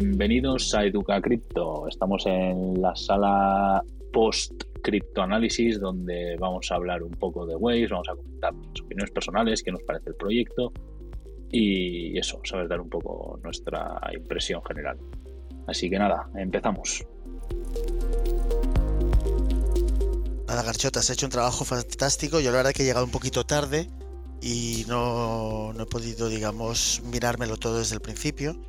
bienvenidos a Educa Cripto. Estamos en la sala post criptoanálisis donde vamos a hablar un poco de Waves, vamos a comentar nuestras opiniones personales, qué nos parece el proyecto y eso, sabes dar un poco nuestra impresión general. Así que nada, empezamos. Nada, Garchota, has hecho un trabajo fantástico. Yo la verdad que he llegado un poquito tarde y no, no he podido, digamos, mirármelo todo desde el principio.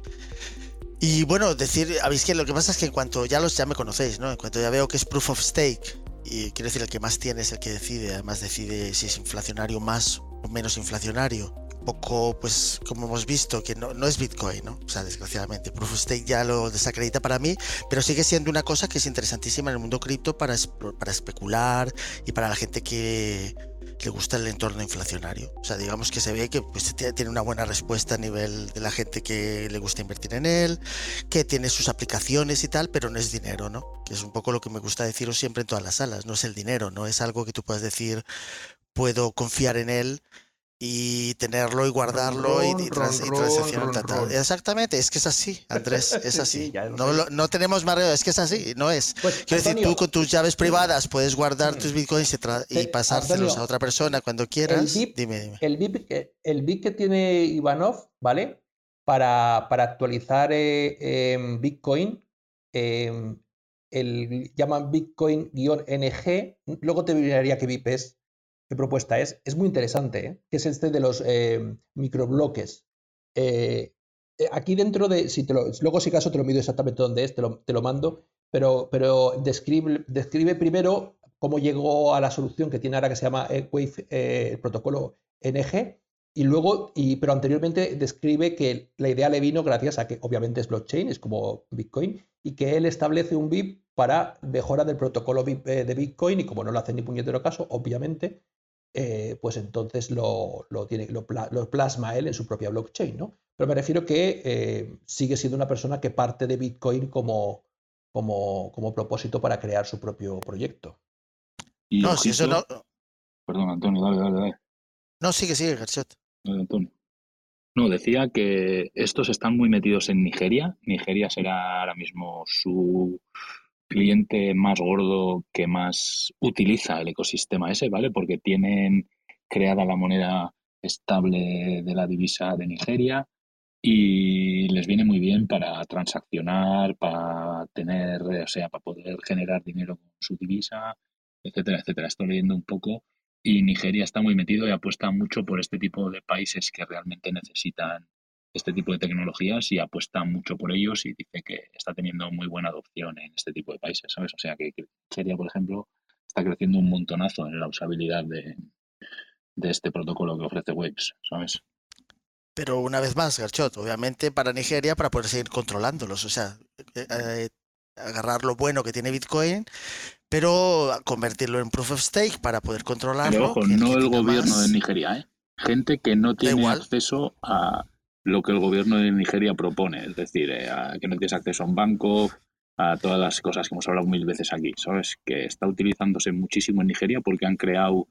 Y bueno, decir, habéis que lo que pasa es que en cuanto ya los ya me conocéis, ¿no? En cuanto ya veo que es proof of stake, y quiero decir, el que más tiene es el que decide, además decide si es inflacionario más o menos inflacionario. Un poco, pues, como hemos visto, que no, no es Bitcoin, ¿no? O sea, desgraciadamente, proof of stake ya lo desacredita para mí, pero sigue siendo una cosa que es interesantísima en el mundo cripto para, para especular y para la gente que le gusta el entorno inflacionario. O sea, digamos que se ve que pues, tiene una buena respuesta a nivel de la gente que le gusta invertir en él, que tiene sus aplicaciones y tal, pero no es dinero, ¿no? Que es un poco lo que me gusta deciros siempre en todas las salas. No es el dinero, no es algo que tú puedas decir, puedo confiar en él y tenerlo y guardarlo y, y, transaccionar. Exactamente, es que es así, Andrés, es así. no, no, tenemos más es que es así, no es. Pues, Quiero decir, tú con tus llaves privadas puedes guardar tus bitcoins y, pasárselos a otra persona cuando quieras. El dime, dime. El BIP, el BIP que tiene Ivanov, ¿vale? Para, para actualizar eh, Bitcoin, eh, el llaman Bitcoin-NG, luego te diría que BIP es qué propuesta es, es muy interesante, ¿eh? que es este de los eh, microbloques. Eh, aquí dentro de, si te lo, luego si caso te lo mido exactamente dónde es, te lo, mando, pero, pero describe, describe, primero cómo llegó a la solución que tiene ahora que se llama Wave, el protocolo NG, y luego, pero anteriormente describe que la idea le vino gracias a que obviamente es blockchain, es como Bitcoin, y que él establece un BIP para mejora del protocolo de Bitcoin, y como no lo hace ni puñetero caso, obviamente, eh, pues entonces lo, tiene, lo, plasma él en su propia blockchain, ¿no? Pero me refiero que eh, sigue siendo una persona que parte de Bitcoin como, como, como propósito para crear su propio proyecto. no, si eso no. Perdón, Antonio, dale, dale, dale. No, sigue, sigue, Garchet. Dale, Antonio. No, decía que estos están muy metidos en Nigeria. Nigeria será ahora mismo su cliente más gordo que más utiliza el ecosistema ese, ¿vale? Porque tienen creada la moneda estable de la divisa de Nigeria y les viene muy bien para transaccionar, para tener, o sea, para poder generar dinero con su divisa, etcétera, etcétera. Estoy leyendo un poco y Nigeria está muy metido y apuesta mucho por este tipo de países que realmente necesitan este tipo de tecnologías y apuesta mucho por ellos y dice que está teniendo muy buena adopción en este tipo de países, ¿sabes? O sea que Nigeria, por ejemplo, está creciendo un montonazo en la usabilidad de, este protocolo que ofrece Waves, ¿sabes? Pero una vez más, Garchot, obviamente para Nigeria, para poder seguir controlándolos, o sea, eh, eh, agarrar lo bueno que tiene Bitcoin, pero convertirlo en proof of stake para poder controlarlo. Pero ojo, no el gobierno de Nigeria, ¿eh? Gente que no tiene acceso a, lo que el gobierno de Nigeria propone, es decir, eh, que no tienes acceso a un banco, a todas las cosas que hemos hablado mil veces aquí, ¿sabes? Que está utilizándose muchísimo en Nigeria porque han creado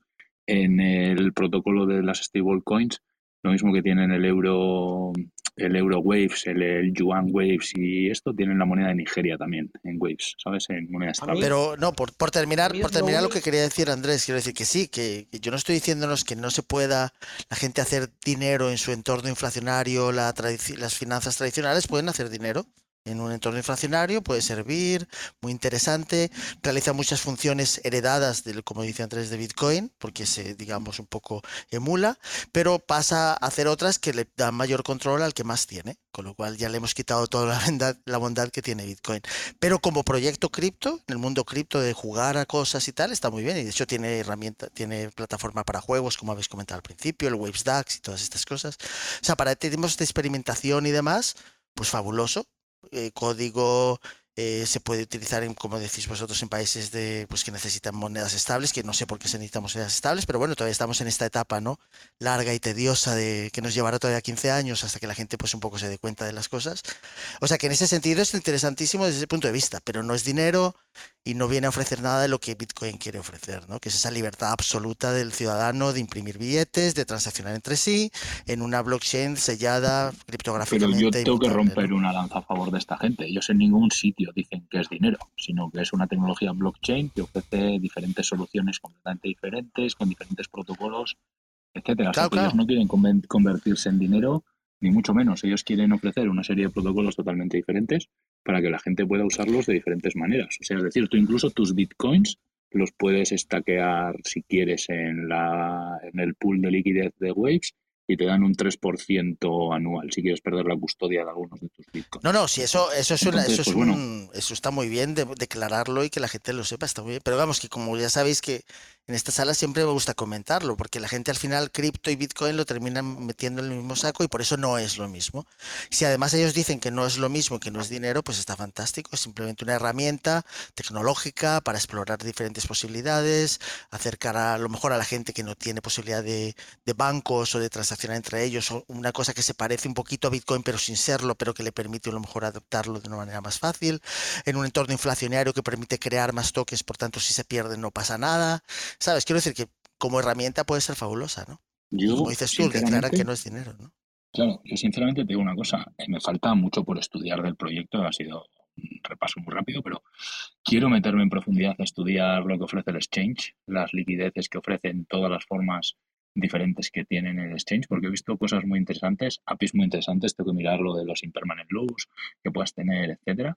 en el protocolo de las stablecoins lo mismo que tienen el euro el Euro Waves, el, Yuan Waves y esto tienen la moneda de Nigeria también en Waves, ¿sabes? En moneda estable. Pero no, por, por terminar, por terminar lo que quería decir Andrés, quiero decir que sí, que, yo no estoy diciéndonos que no se pueda la gente hacer dinero en su entorno inflacionario, la las finanzas tradicionales pueden hacer dinero en un entorno inflacionario, puede servir, muy interesante, realiza muchas funciones heredadas, del, como dice Andrés, de Bitcoin, porque se, digamos, un poco emula, pero pasa a hacer otras que le dan mayor control al que más tiene, con lo cual ya le hemos quitado toda la bondad, la bondad que tiene Bitcoin. Pero como proyecto cripto, en el mundo cripto de jugar a cosas y tal, está muy bien, y de hecho tiene herramienta, tiene plataforma para juegos, como habéis comentado al principio, el Waves DAX y todas estas cosas. O sea, para tenemos de experimentación y demás, pues fabuloso, eh, código eh, se puede utilizar, en, como decís vosotros, en países de, pues, que necesitan monedas estables, que no sé por qué se necesitan monedas estables, pero bueno, todavía estamos en esta etapa ¿no? larga y tediosa de que nos llevará todavía 15 años hasta que la gente pues un poco se dé cuenta de las cosas. O sea que en ese sentido es interesantísimo desde ese punto de vista, pero no es dinero y no viene a ofrecer nada de lo que Bitcoin quiere ofrecer, ¿no? Que es esa libertad absoluta del ciudadano de imprimir billetes, de transaccionar entre sí, en una blockchain sellada criptográficamente. Pero yo tengo que romper una lanza a favor de esta gente. Ellos en ningún sitio dicen que es dinero, sino que es una tecnología blockchain que ofrece diferentes soluciones completamente diferentes, con diferentes protocolos, etcétera. ellos no quieren convertirse en dinero, ni mucho menos. Ellos quieren ofrecer una serie de protocolos totalmente diferentes para que la gente pueda usarlos de diferentes maneras. O sea, es decir, tú incluso tus bitcoins los puedes estaquear si quieres en, la, en el pool de liquidez de Waves y te dan un 3% anual si quieres perder la custodia de algunos de tus bitcoins. No, no, si eso, eso, es, eso, es pues un, eso está muy bien de, declararlo y que la gente lo sepa, está muy bien. Pero vamos, que como ya sabéis que en esta sala siempre me gusta comentarlo, porque la gente al final cripto y Bitcoin lo terminan metiendo en el mismo saco y por eso no es lo mismo. Si además ellos dicen que no es lo mismo, que no es dinero, pues está fantástico. Es simplemente una herramienta tecnológica para explorar diferentes posibilidades, acercar a, lo mejor a la gente que no tiene posibilidad de, bancos o de transaccionar entre ellos, o una cosa que se parece un poquito a Bitcoin pero sin serlo, pero que le permite a lo mejor adoptarlo de una manera más fácil, en un entorno inflacionario que permite crear más toques, por tanto si se pierden no pasa nada. ¿Sabes? Quiero decir que como herramienta puede ser fabulosa, ¿no? Yo, como dices tú, declarar que no es dinero, ¿no? Claro, yo sinceramente te digo una cosa, eh, me falta mucho por estudiar del proyecto, ha sido un repaso muy rápido, pero quiero meterme en profundidad a estudiar lo que ofrece el exchange, las liquideces que ofrecen todas las formas diferentes que tienen el exchange, porque he visto cosas muy interesantes, APIs muy interesantes, tengo que mirar lo de los impermanent lows que puedas tener, etcétera,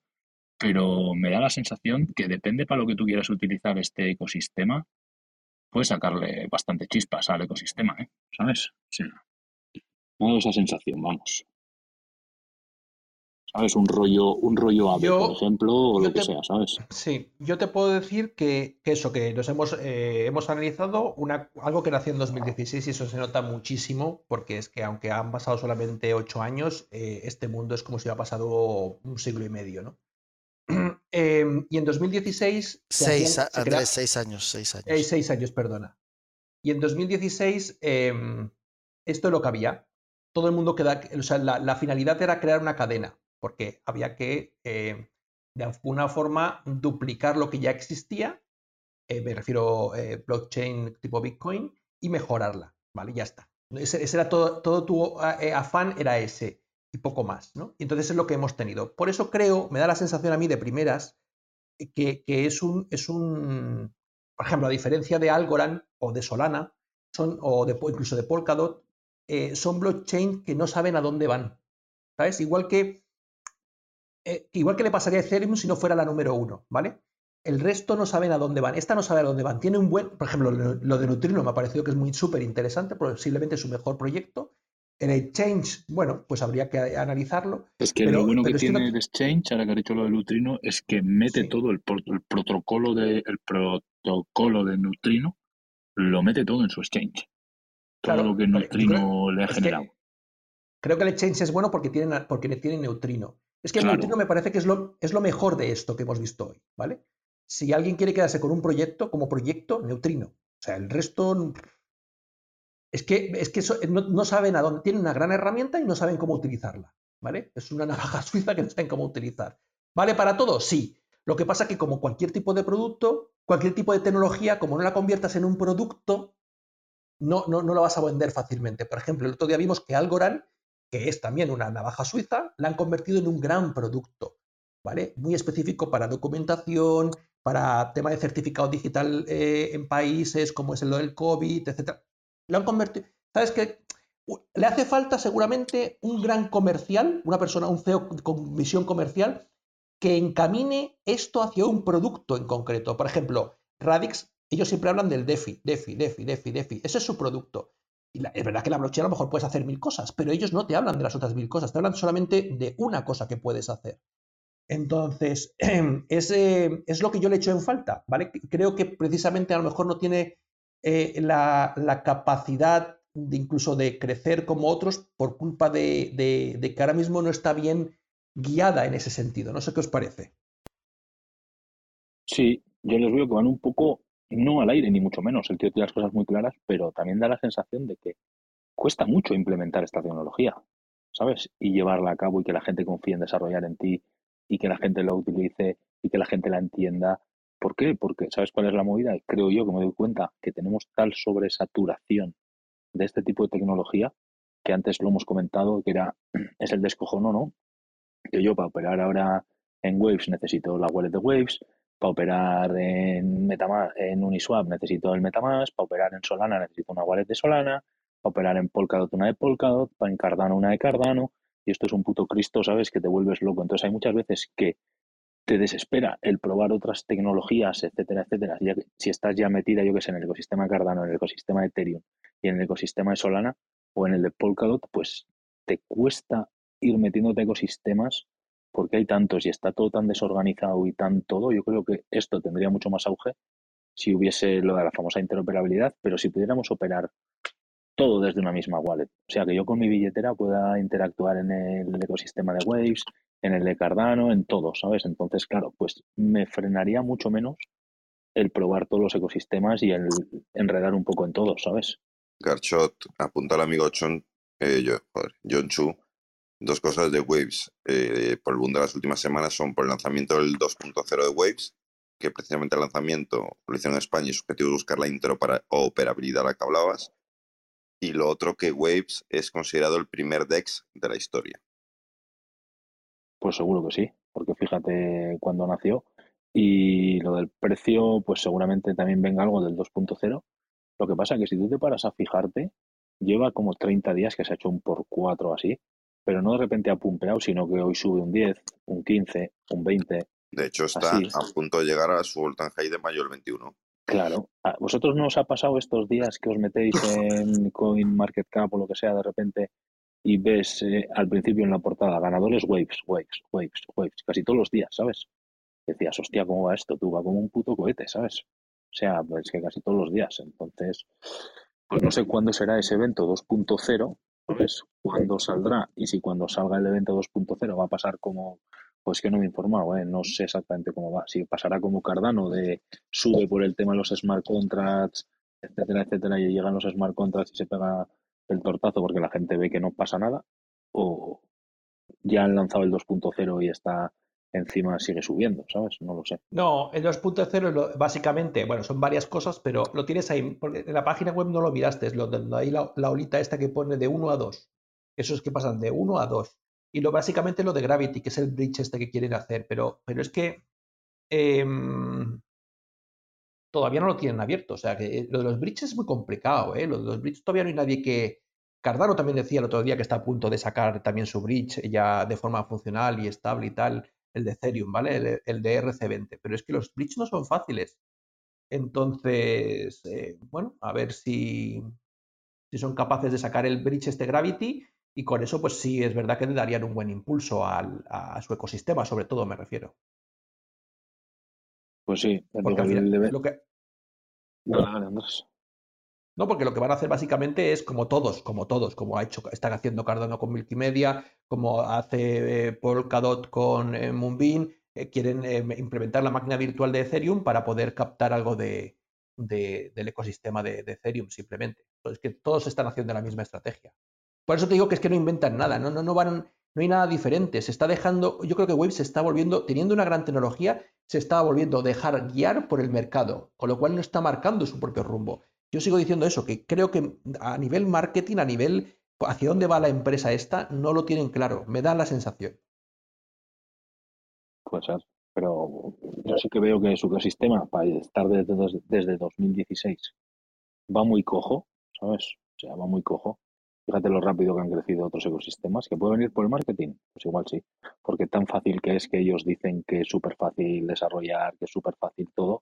pero me da la sensación que depende para lo que tú quieras utilizar este ecosistema, puede sacarle bastante chispas al ecosistema, ¿eh? ¿sabes? Sí. Me esa sensación, vamos. ¿Sabes? Un rollo, un rollo AVE, por ejemplo, o lo que sea, ¿sabes? Sí, yo te puedo decir que, eso, que nos hemos, eh, hemos analizado una, algo que nació en 2016 y eso se nota muchísimo, porque es que aunque han pasado solamente ocho años, eh, este mundo es como si hubiera pasado un siglo y medio, ¿no? Em, y en 2016... Seis, Andrés, seis años, seis años. Eh, seis años, perdona. Y en 2016 em, esto es lo que había. Todo el mundo queda... O sea, la, finalidad era crear una cadena, porque había que, em, de alguna forma, duplicar lo que ya existía, eh, me refiero a eh, blockchain tipo Bitcoin, y mejorarla, ¿vale? Ya está. Ese, era todo, todo tu afán era ese y poco más, ¿no? Y entonces es lo que hemos tenido. Por eso creo, me da la sensación a mí de primeras, que, es, un, es un, por ejemplo, a diferencia de Algorand o de Solana, son, o de, incluso de Polkadot, eh, son blockchain que no saben a dónde van. ¿Sabes? Igual que, eh, igual que le pasaría a Ethereum si no fuera la número uno, ¿vale? El resto no saben a dónde van. Esta no sabe a dónde van. Tiene un buen, por ejemplo, lo de Neutrino me ha parecido que es muy súper interesante, posiblemente su mejor proyecto. El exchange, bueno, pues habría que analizarlo. Es que lo bueno que tiene el exchange, ahora que ha dicho lo de Neutrino, es que mete todo el, protocolo de el protocolo de Neutrino, lo mete todo en su exchange. Todo lo que Neutrino le ha generado. creo que el exchange es bueno porque tiene, porque tiene Neutrino. Es que el Neutrino me parece que es lo, es lo mejor de esto que hemos visto hoy, ¿vale? Si alguien quiere quedarse con un proyecto, como proyecto, Neutrino. O sea, el resto es que, es que no, saben a dónde, tienen una gran herramienta y no saben cómo utilizarla, ¿vale? Es una navaja suiza que no saben cómo utilizar. ¿Vale para todo? Sí. Lo que pasa es que como cualquier tipo de producto, cualquier tipo de tecnología, como no la conviertas en un producto, no, no, no lo vas a vender fácilmente. Por ejemplo, el otro día vimos que Algorand, que es también una navaja suiza, la han convertido en un gran producto, ¿vale? Muy específico para documentación, para tema de certificado digital eh, en países como es el del COVID, etc. Lo han convertido. ¿Sabes qué? Le hace falta seguramente un gran comercial, una persona, un CEO con visión comercial, que encamine esto hacia un producto en concreto. Por ejemplo, Radix, ellos siempre hablan del DeFi, DeFi, DeFi, DeFi, DeFi. Ese es su producto. Y es verdad que la blockchain a lo mejor puedes hacer mil cosas, pero ellos no te hablan de las otras mil cosas, te hablan solamente de una cosa que puedes hacer. Entonces, es, es lo que yo le echo en falta, ¿vale? Creo que precisamente a lo mejor no tiene eh, la, capacidad de incluso de crecer como otros por culpa de, que ahora mismo no está bien guiada en ese sentido. No sé qué os parece. Sí, yo les veo que van un poco, no al aire ni mucho menos, el tío tiene las cosas muy claras, pero también da la sensación de que cuesta mucho implementar esta tecnología, ¿sabes? Y llevarla a cabo y que la gente confíe en desarrollar en ti y que la gente lo utilice y que la gente la entienda ¿Por qué? Porque, ¿sabes cuál es la movida? Creo yo que me doy cuenta que tenemos tal sobresaturación de este tipo de tecnología que antes lo hemos comentado, que era, es el descojono, ¿no? Que yo para operar ahora en Waves necesito la wallet de Waves, para operar en Metamask, en Uniswap necesito el Metamask, para operar en Solana necesito una wallet de Solana, para operar en Polkadot una de Polkadot, para en Cardano una de Cardano, y esto es un puto Cristo, ¿sabes? Que te vuelves loco. Entonces hay muchas veces que te desespera el probar otras tecnologías, etcétera, etcétera. Si estás ya metida, yo que sé, en el ecosistema Cardano, en el ecosistema Ethereum y en el ecosistema de Solana o en el de Polkadot, pues te cuesta ir metiéndote ecosistemas porque hay tantos y está todo tan desorganizado y tan todo. Yo creo que esto tendría mucho más auge si hubiese lo de la famosa interoperabilidad, pero si pudiéramos operar todo desde una misma wallet. O sea, que yo con mi billetera pueda interactuar en el ecosistema de Waves, en el de Cardano, en todo, ¿sabes? Entonces, claro, pues me frenaría mucho menos el probar todos los ecosistemas y el enredar un poco en todos, ¿sabes? Garchot, apunta al amigo John, eh, yo, John Chu, dos cosas de Waves eh, por el boom de las últimas semanas son por el lanzamiento del 2.0 de Waves, que precisamente el lanzamiento lo hicieron en España y su objetivo es buscar la interoperabilidad a la que hablabas. Y lo otro que Waves es considerado el primer DEX de la historia. Pues seguro que sí, porque fíjate cuando nació. Y lo del precio, pues seguramente también venga algo del 2.0. Lo que pasa es que si tú te paras a fijarte, lleva como 30 días que se ha hecho un por 4 así, pero no de repente ha pumpeado, sino que hoy sube un 10, un 15, un 20. De hecho, está a punto de llegar a su all high de mayo del 21. Claro. ¿A ¿Vosotros no os ha pasado estos días que os metéis en CoinMarketCap o lo que sea de repente y ves eh, al principio en la portada ganadores Waves, Waves, Waves, Waves, casi todos los días, ¿sabes? Decías, hostia, ¿cómo va esto? Tú va como un puto cohete, ¿sabes? O sea, pues que casi todos los días. Entonces, pues no sé cuándo será ese evento 2.0, ¿sabes? Cuándo saldrá y si cuando salga el evento 2.0 va a pasar como, pues que no me he informado, ¿eh? no sé exactamente cómo va. Si pasará como Cardano de sube por el tema de los smart contracts, etcétera, etcétera, y llegan los smart contracts y se pega el tortazo porque la gente ve que no pasa nada, o ya han lanzado el 2.0 y está encima sigue subiendo, ¿sabes? No lo sé. No, el 2.0 básicamente, bueno, son varias cosas, pero lo tienes ahí, porque en la página web no lo miraste, es lo, hay la, olita esta que pone de 1 a 2. Eso es que pasan de 1 a 2. Y lo básicamente lo de Gravity, que es el bridge este que quieren hacer, pero, pero es que em, todavía no lo tienen abierto. O sea, que lo de los bridges es muy complicado, ¿eh? Lo de los bridges todavía no hay nadie que... Cardano también decía el otro día que está a punto de sacar también su bridge ya de forma funcional y estable y tal, el de Ethereum, ¿vale? El, de RC20. Pero es que los bridges no son fáciles. Entonces, eh, bueno, a ver si, si son capaces de sacar el bridge este Gravity y con eso, pues sí, es verdad que le darían un buen impulso al, a su ecosistema, sobre todo me refiero. Pues sí, porque lo que... No, porque lo que van a hacer básicamente es como todos, como todos, como ha hecho, están haciendo Cardano con Multimedia, como hace eh, Polkadot con eh, Moonbeam, eh, quieren implementar la máquina virtual de Ethereum para poder captar algo de, del ecosistema de, Ethereum simplemente. Entonces, que todos están haciendo la misma estrategia. Por eso te digo que es que no inventan nada, no, no, no van, no hay nada diferente. Se está dejando, yo creo que Wave se está volviendo, teniendo una gran tecnología, se está volviendo a dejar guiar por el mercado, con lo cual no está marcando su propio rumbo. Yo sigo diciendo eso, que creo que a nivel marketing, a nivel hacia dónde va la empresa esta, no lo tienen claro. Me da la sensación. Puede ser, pero yo sí que veo que su ecosistema, para estar desde, desde 2016, va muy cojo, ¿sabes? O sea, va muy cojo. Fíjate lo rápido que han crecido otros ecosistemas, que puede venir por el marketing, pues igual sí, porque tan fácil que es que ellos dicen que es súper fácil desarrollar, que es súper fácil todo,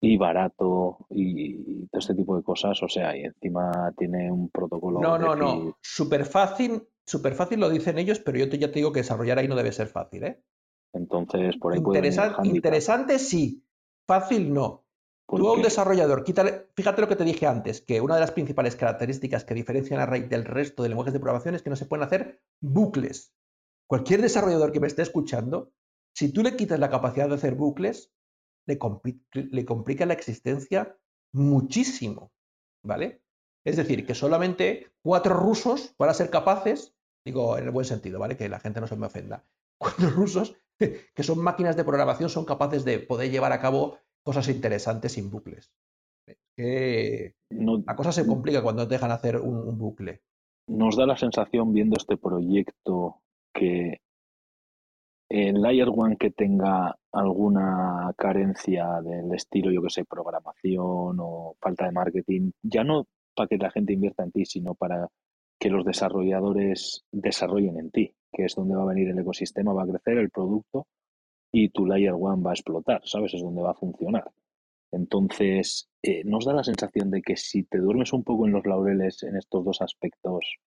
y barato y todo este tipo de cosas, o sea, y encima tiene un protocolo. No, no, no, súper fácil, súper fácil lo dicen ellos, pero yo te, ya te digo que desarrollar ahí no debe ser fácil, ¿eh? Entonces, por ahí Interesante, interesante sí, fácil no. Tú a un desarrollador, fíjate lo que te dije antes, que una de las principales características que diferencian a Ray del resto de lenguajes de programación es que no se pueden hacer bucles. Cualquier desarrollador que me esté escuchando, si tú le quitas la capacidad de hacer bucles, le, le complica la existencia muchísimo, ¿vale? Es decir, que solamente cuatro rusos van a ser capaces, digo en el buen sentido, ¿vale? Que la gente no se me ofenda, cuatro rusos que son máquinas de programación, son capaces de poder llevar a cabo cosas interesantes sin bucles. Que la cosa se complica cuando te dejan hacer un, bucle. Nos da la sensación viendo este proyecto que el Layer One que tenga alguna carencia del estilo, yo que sé, programación o falta de marketing, ya no para que la gente invierta en ti, sino para que los desarrolladores desarrollen en ti, que es donde va a venir el ecosistema, va a crecer el producto y tu Layer One va a explotar, ¿sabes? Es donde va a funcionar. Entonces, eh, nos da la sensación de que si te duermes un poco en los laureles en estos dos aspectos,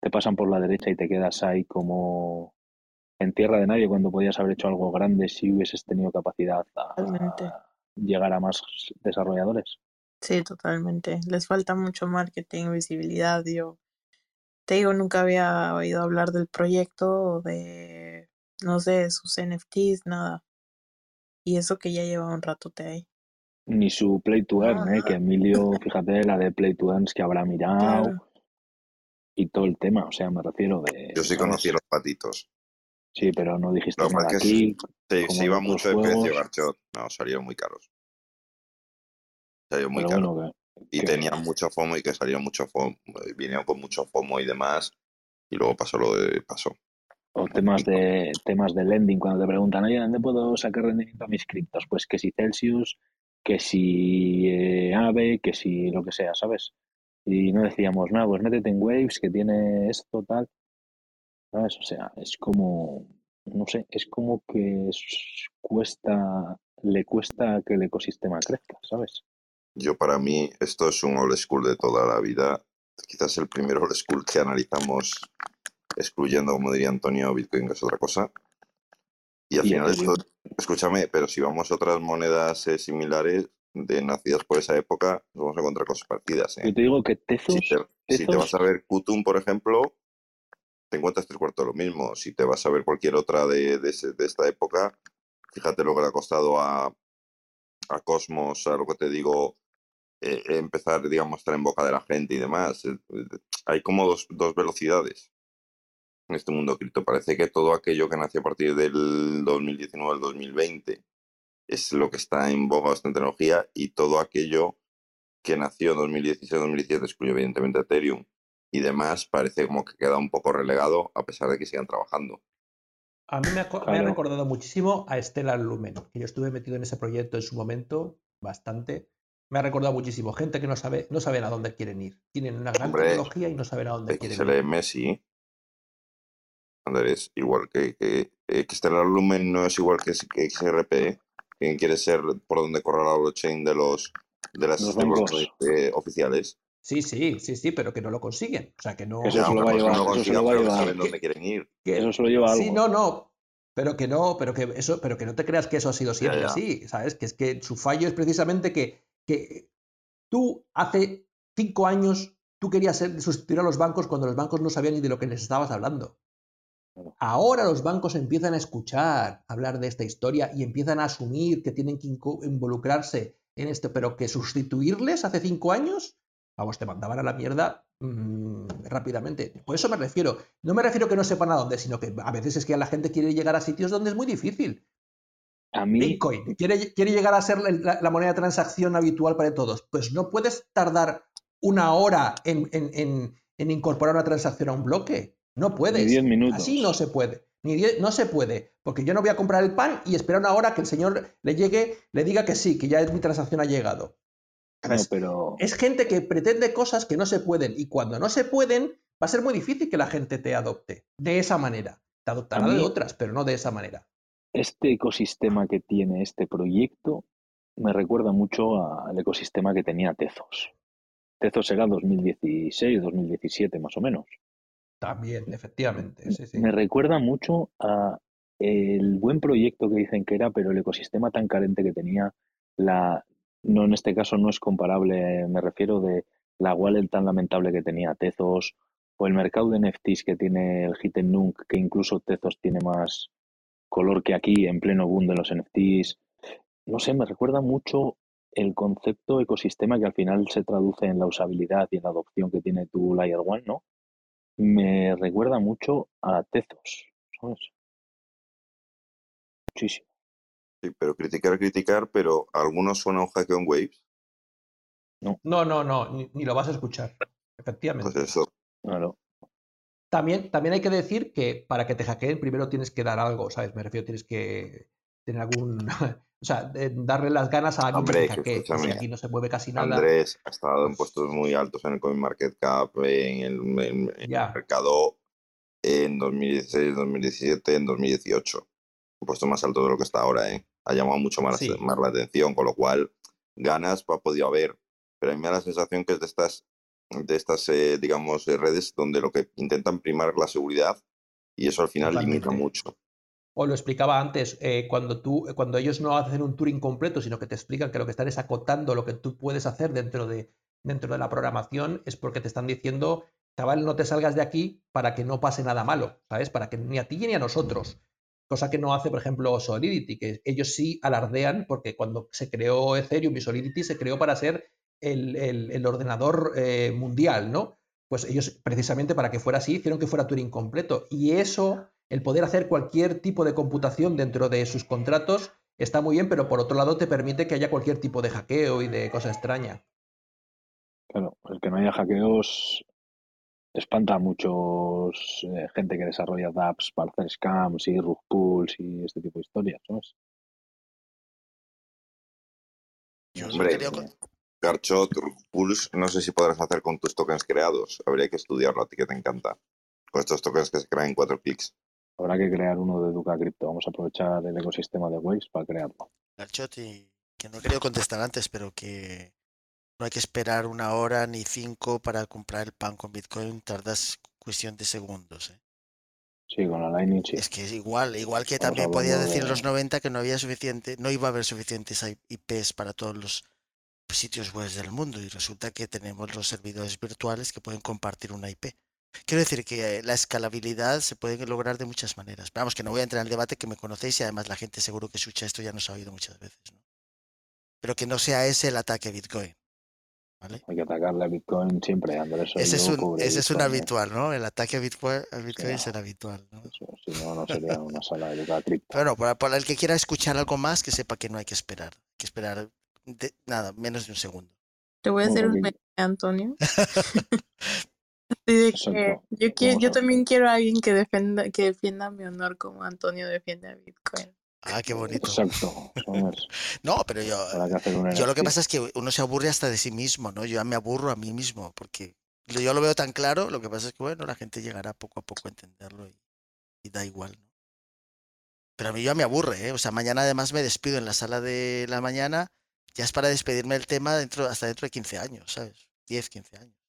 te pasan por la derecha y te quedas ahí como en tierra de nadie cuando podías haber hecho algo grande si hubieses tenido capacidad a, llegar a más desarrolladores. Sí, totalmente. Les falta mucho marketing, visibilidad. Yo te digo, nunca había oído hablar del proyecto de, no sé, sus NFTs, nada. Y eso que ya lleva un ratote ahí. Ni su Play to Earn, ¿eh? que Emilio, fíjate, la de Play to Earn que habrá mirado y todo el tema, o sea, me refiero de... Yo sí conocí los patitos. Sí, pero no dijiste nada aquí. Se, iba mucho de precio, Garchot. No, salieron muy caros. Salieron muy caros. y tenían mucho FOMO y que salieron mucho FOMO. Vinieron con mucho FOMO y demás. Y luego pasó lo de pasó. O temas de temas de lending, cuando te preguntan, oye, ¿dónde puedo sacar rendimiento a mis criptos? Pues que si Celsius, que si eh, AVE, que si lo que sea, ¿sabes? Y no decíamos, no, pues métete en Waves, que tiene esto, tal. ¿Sabes? O sea, es como, no sé, es como que cuesta, le cuesta que el ecosistema crezca, ¿sabes? Yo para mí esto es un old school de toda la vida. Quizás el primer old school que analizamos excluyendo, como diría Antonio, Bitcoin, que es otra cosa. Y al final esto, escúchame, pero si vamos a otras monedas eh, similares de nacidas por esa época, nos vamos a encontrar cosas partidas. ¿eh? Yo te digo que Tezos... Si te, vas a ver Kutum, por ejemplo, te encuentras tres cuartos lo mismo. Si te vas a ver cualquier otra de, de, esta época, fíjate lo que le ha costado a, a Cosmos, a lo que te digo, eh, empezar, digamos, a estar en boca de la gente y demás. Hay como dos, dos velocidades en este mundo cripto. Parece que todo aquello que nació a partir del 2019 al 2020 es lo que está en boga esta tecnología y todo aquello que nació en 2016-2017, excluye evidentemente Ethereum, y demás parece como que queda un poco relegado a pesar de que sigan trabajando. A mí me ha, recordado muchísimo a Stellar Lumen, que yo estuve metido en ese proyecto en su momento, bastante. Me ha recordado muchísimo. Gente que no sabe, no saben a dónde quieren ir. Tienen una gran tecnología y no saben a dónde quieren ir. Messi, Andrés, igual que, que, eh, que, Stellar Lumen no es igual que, que XRP, ¿eh? quien quiere ser por donde corre la blockchain de los de las sistemas oficiales. Sí, sí, sí, sí, pero que no lo consiguen. O sea, que no. Eso, lo va a llevar. eso se lo va a llevar. dónde quieren ir. eso se lo lleva algo. Sí, no, no. Pero que no, pero que eso, pero que no te creas que eso ha sido siempre así, ¿sabes? Que es que su fallo es precisamente que, que tú hace cinco años tú querías sustituir a los bancos cuando los bancos no sabían ni de lo que les estabas hablando. Ahora los bancos empiezan a escuchar hablar de esta historia y empiezan a asumir que tienen que involucrarse en esto, pero que sustituirles hace cinco años vamos, te mandaban a la mierda mm, rápidamente. Por eso me refiero. No me refiero que no sepan a dónde, sino que a veces es que la gente quiere llegar a sitios donde es muy difícil. A mí... Bitcoin quiere, quiere llegar a ser la, moneda de transacción habitual para todos. Pues no puedes tardar una hora en, incorporar una transacción a un bloque. No puedes. Ni minutos. Así no se puede. Ni no se puede, porque yo no voy a comprar el pan y esperar una hora que el señor le llegue, le diga que sí, que ya mi transacción ha llegado pero... Es gente que pretende cosas que no se pueden y cuando no se pueden va a ser muy difícil que la gente te adopte de esa manera. Te adoptará de otras, pero no de esa manera. Este ecosistema que tiene este proyecto me recuerda mucho al ecosistema que tenía Tezos. Tezos era 2016, 2017 más o menos. También, efectivamente. Me recuerda mucho a el buen proyecto que dicen que era, pero el ecosistema tan carente que tenía, la, no en este caso no es comparable, me refiero de la wallet tan lamentable que tenía Tezos o el mercado de NFTs que tiene el Hidden Nunk, que incluso Tezos tiene más color que aquí en pleno boom de los NFTs. No sé, me recuerda mucho el concepto ecosistema que al final se traduce en la usabilidad y en la adopción que tiene tu Layer One, ¿no? Me recuerda mucho a Tezos, ¿sabes? Muchísimo. Sí, pero criticar, criticar, pero algunos suena un hackeo en Waves. No, no, no, ni, ni lo vas a escuchar. Efectivamente. Pues eso. Claro. También, también hay que decir que para que te hackeen primero tienes que dar algo, ¿sabes? Me refiero, tienes que tener algún... o sea, darle las ganas a alguien Hombre, que Si aquí no se mueve casi nada. Andrés ha estado en puestos muy altos en el CoinMarketCap, en el, en- en el mercado en 2016, 2017, en 2018. Un puesto más alto de lo que está ahora, ¿eh? Ha llamado mucho más, Sí. más la atención, con lo cual ganas ha podido haber. Pero a mí me da la sensación que es de estas, de estas eh, digamos, redes donde lo que intentan primar es la seguridad y eso al final limita mucho. O lo explicaba antes, eh, cuando, tú, cuando ellos no hacen un Turing completo, sino que te explican que lo que están es acotando lo que tú puedes hacer dentro de, dentro de la programación, es porque te están diciendo, chaval, no te salgas de aquí para que no pase nada malo, ¿sabes? Para que ni a ti ni a nosotros. Cosa que no hace, por ejemplo, Solidity, que ellos sí alardean, porque cuando se creó Ethereum y Solidity se creó para ser el, el- el ordenador eh, mundial, ¿no? Pues ellos, precisamente para que fuera así, hicieron que fuera Turing completo. Y eso, el poder hacer cualquier tipo de computación dentro de sus contratos, está muy bien, pero por otro lado te permite que haya cualquier tipo de hackeo y de cosa extraña. Claro, el que no haya hackeos espanta a muchos eh, gente que desarrolla dApps para hacer scams y rug pulls y este tipo de historias, ¿sabes? Yo Hombre, Garchot, Pulse, no sé si podrás hacer con tus tokens creados. Habría que estudiarlo, a ti que te encanta. Con estos tokens que se crean en cuatro clics. Habrá que crear uno de Duca Crypto. Vamos a aprovechar el ecosistema de Waves para crearlo. Garchotti, que no he querido contestar antes, pero que no hay que esperar una hora ni cinco para comprar el pan con Bitcoin, tardas cuestión de segundos. ¿eh? Sí, con la Lightning sí. Es que es igual, igual que Estamos también podía decir en de- los 90 que no había suficiente, no iba a haber suficientes IPs para todos los sitios web del mundo y resulta que tenemos los servidores virtuales que pueden compartir una IP. Quiero decir que eh, la escalabilidad se puede lograr de muchas maneras. Vamos, que no voy a entrar en el debate que me conocéis y además la gente seguro que escucha esto ya nos ha oído muchas veces, ¿no? Pero que no sea ese el ataque a Bitcoin. ¿Vale? Hay que atacarle a Bitcoin siempre, Andrés. Ese es un, ese es un habitual, ¿no? El ataque a Bitcoin, a Bitcoin es el habitual, ¿no? Eso, Si no, no sería una sala de Duca Crypto. Pero no, para, para el que quiera escuchar algo más, que sepa que no hay que esperar. Hay que esperar de- nada, menos de un segundo. Te voy a hacer Bueno, un Antonio. De que yo, quiero, yo también quiero a alguien que defienda, que defienda mi honor como Antonio defiende a Bitcoin. Ah, qué bonito. Exacto. No, pero yo, yo lo que pasa es que uno se aburre hasta de sí mismo, ¿no? Yo ya me aburro a mí mismo, porque yo lo veo tan claro, lo que pasa es que, bueno, la gente llegará poco a poco a entenderlo y, y da igual, ¿no? Pero a mí ya me aburre, ¿eh? O sea, mañana además me despido en la sala de la mañana, ya es para despedirme del tema dentro, hasta dentro de 15 años, ¿sabes? 10, 15 años.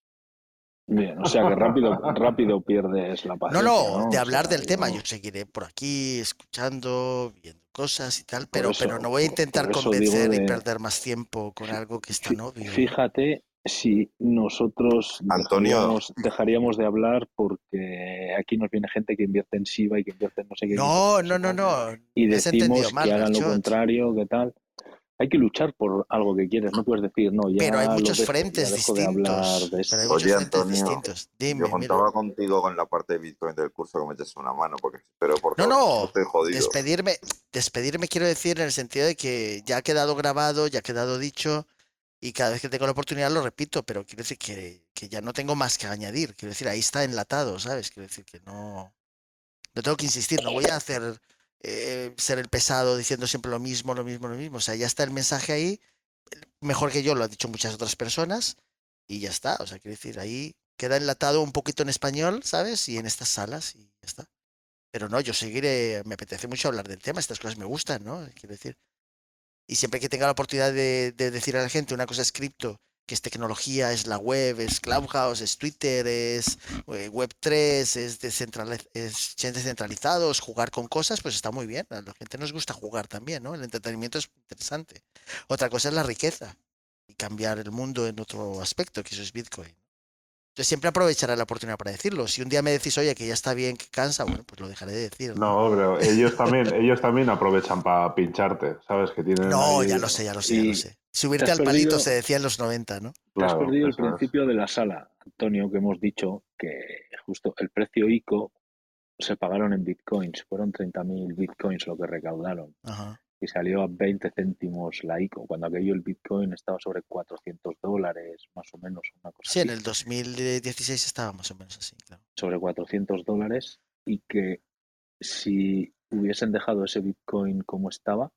Bien, o sea que rápido, rápido pierdes la No, paciencia. no, de O hablar sea, del tema, yo- yo seguiré por aquí escuchando, viendo cosas y tal, pero, eso- pero no voy a intentar convencer y de- perder más tiempo con algo que es tan obvio. Fíjate si nosotros Antonio. dejaríamos, dejaríamos de hablar porque aquí nos viene gente que invierte en SIBA y que invierte en no sé qué. No, no, no, no. Y decimos mal, que hagan lo contrario, que tal. Hay que luchar por algo que quieres, no puedes decir, no, ya Pero hay muchos dejo, frentes de distintos. de esto. Pero hay Oye, muchos frentes Antonio, distintos. Dime, Yo mira. contaba contigo con la parte de Bitcoin del curso que me eches una mano, porque pero por No, no, estoy jodido. Despedirme, despedirme quiero decir en el sentido de que ya ha quedado grabado, ya ha quedado dicho, y cada vez que tengo la oportunidad lo repito, pero quiero decir que, que ya no tengo más que añadir. Quiero decir, ahí está enlatado, ¿sabes? Quiero decir que no. No tengo que insistir, no voy a hacer eh, ser el pesado diciendo siempre lo mismo, lo mismo, lo mismo. O sea, ya está el mensaje ahí, mejor que yo, lo han dicho muchas otras personas, y ya está. O sea, quiero decir, ahí queda enlatado un poquito en español, ¿sabes? Y en estas salas, y ya está. Pero no, yo seguiré, me apetece mucho hablar del tema, estas cosas me gustan, ¿no? Quiero decir. Y siempre que tenga la oportunidad de, de decir a la gente una cosa es cripto, que es tecnología, es la web, es Clubhouse, es Twitter, es eh, Web3, es, descentraliz- es descentralizados, jugar con cosas, pues está muy bien. A la gente nos gusta jugar también, ¿no? El entretenimiento es interesante. Otra cosa es la riqueza y cambiar el mundo en otro aspecto, que eso es Bitcoin. Yo siempre aprovecharé la oportunidad para decirlo. Si un día me decís, oye, que ya está bien, que cansa, bueno, pues lo dejaré de decir. No, pero ellos también, ellos también aprovechan para pincharte, ¿sabes? Que tienen No, ahí- ya lo sé, ya lo sé, ya lo sé. Subirte al palito perdido- se decía en los 90, ¿no? Te has Claro, perdido el principio de la sala, Antonio, que hemos dicho que justo el precio ICO se pagaron en bitcoins. Fueron 30.000 bitcoins lo que recaudaron. Ajá. Y salió a 20 céntimos la ICO, cuando aquello el bitcoin estaba sobre 400 dólares, más o menos, una cosa Sí, en el 2016 estaba más o menos así, claro. sobre 400 dólares y que si hubiesen dejado ese Bitcoin como estaba,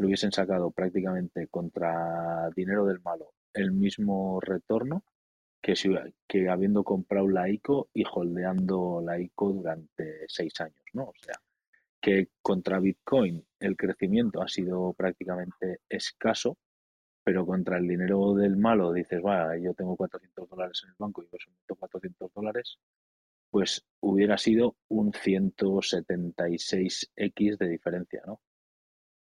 lo hubiesen sacado prácticamente contra dinero del malo el mismo retorno que, si, que habiendo comprado la ICO y holdeando la ICO durante seis años, ¿no? O sea, que contra Bitcoin el crecimiento ha sido prácticamente escaso, pero contra el dinero del malo dices, va, yo tengo 400 dólares en el banco y yo meto 400 dólares, pues hubiera sido un 176x de diferencia, ¿no?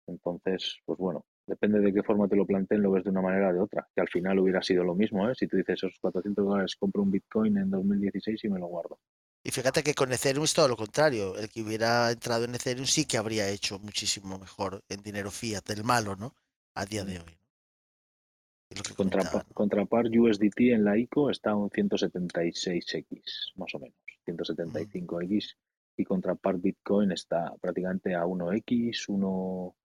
Entonces, pues bueno, depende de qué forma te lo planteen, lo ves de una manera o de otra, que al final hubiera sido lo mismo, ¿eh? Si tú dices esos 400 dólares, compro un Bitcoin en 2016 y me lo guardo. Y fíjate que con Ethereum es todo lo contrario. El que hubiera entrado en Ethereum sí que habría hecho muchísimo mejor en dinero fiat, el malo, ¿no? A día de hoy. ¿no? Es lo que Contra, comentaba, ¿no? contra par USDT en la ICO está un 176x, más o menos, 175x, y contra par Bitcoin está prácticamente a 1x, 1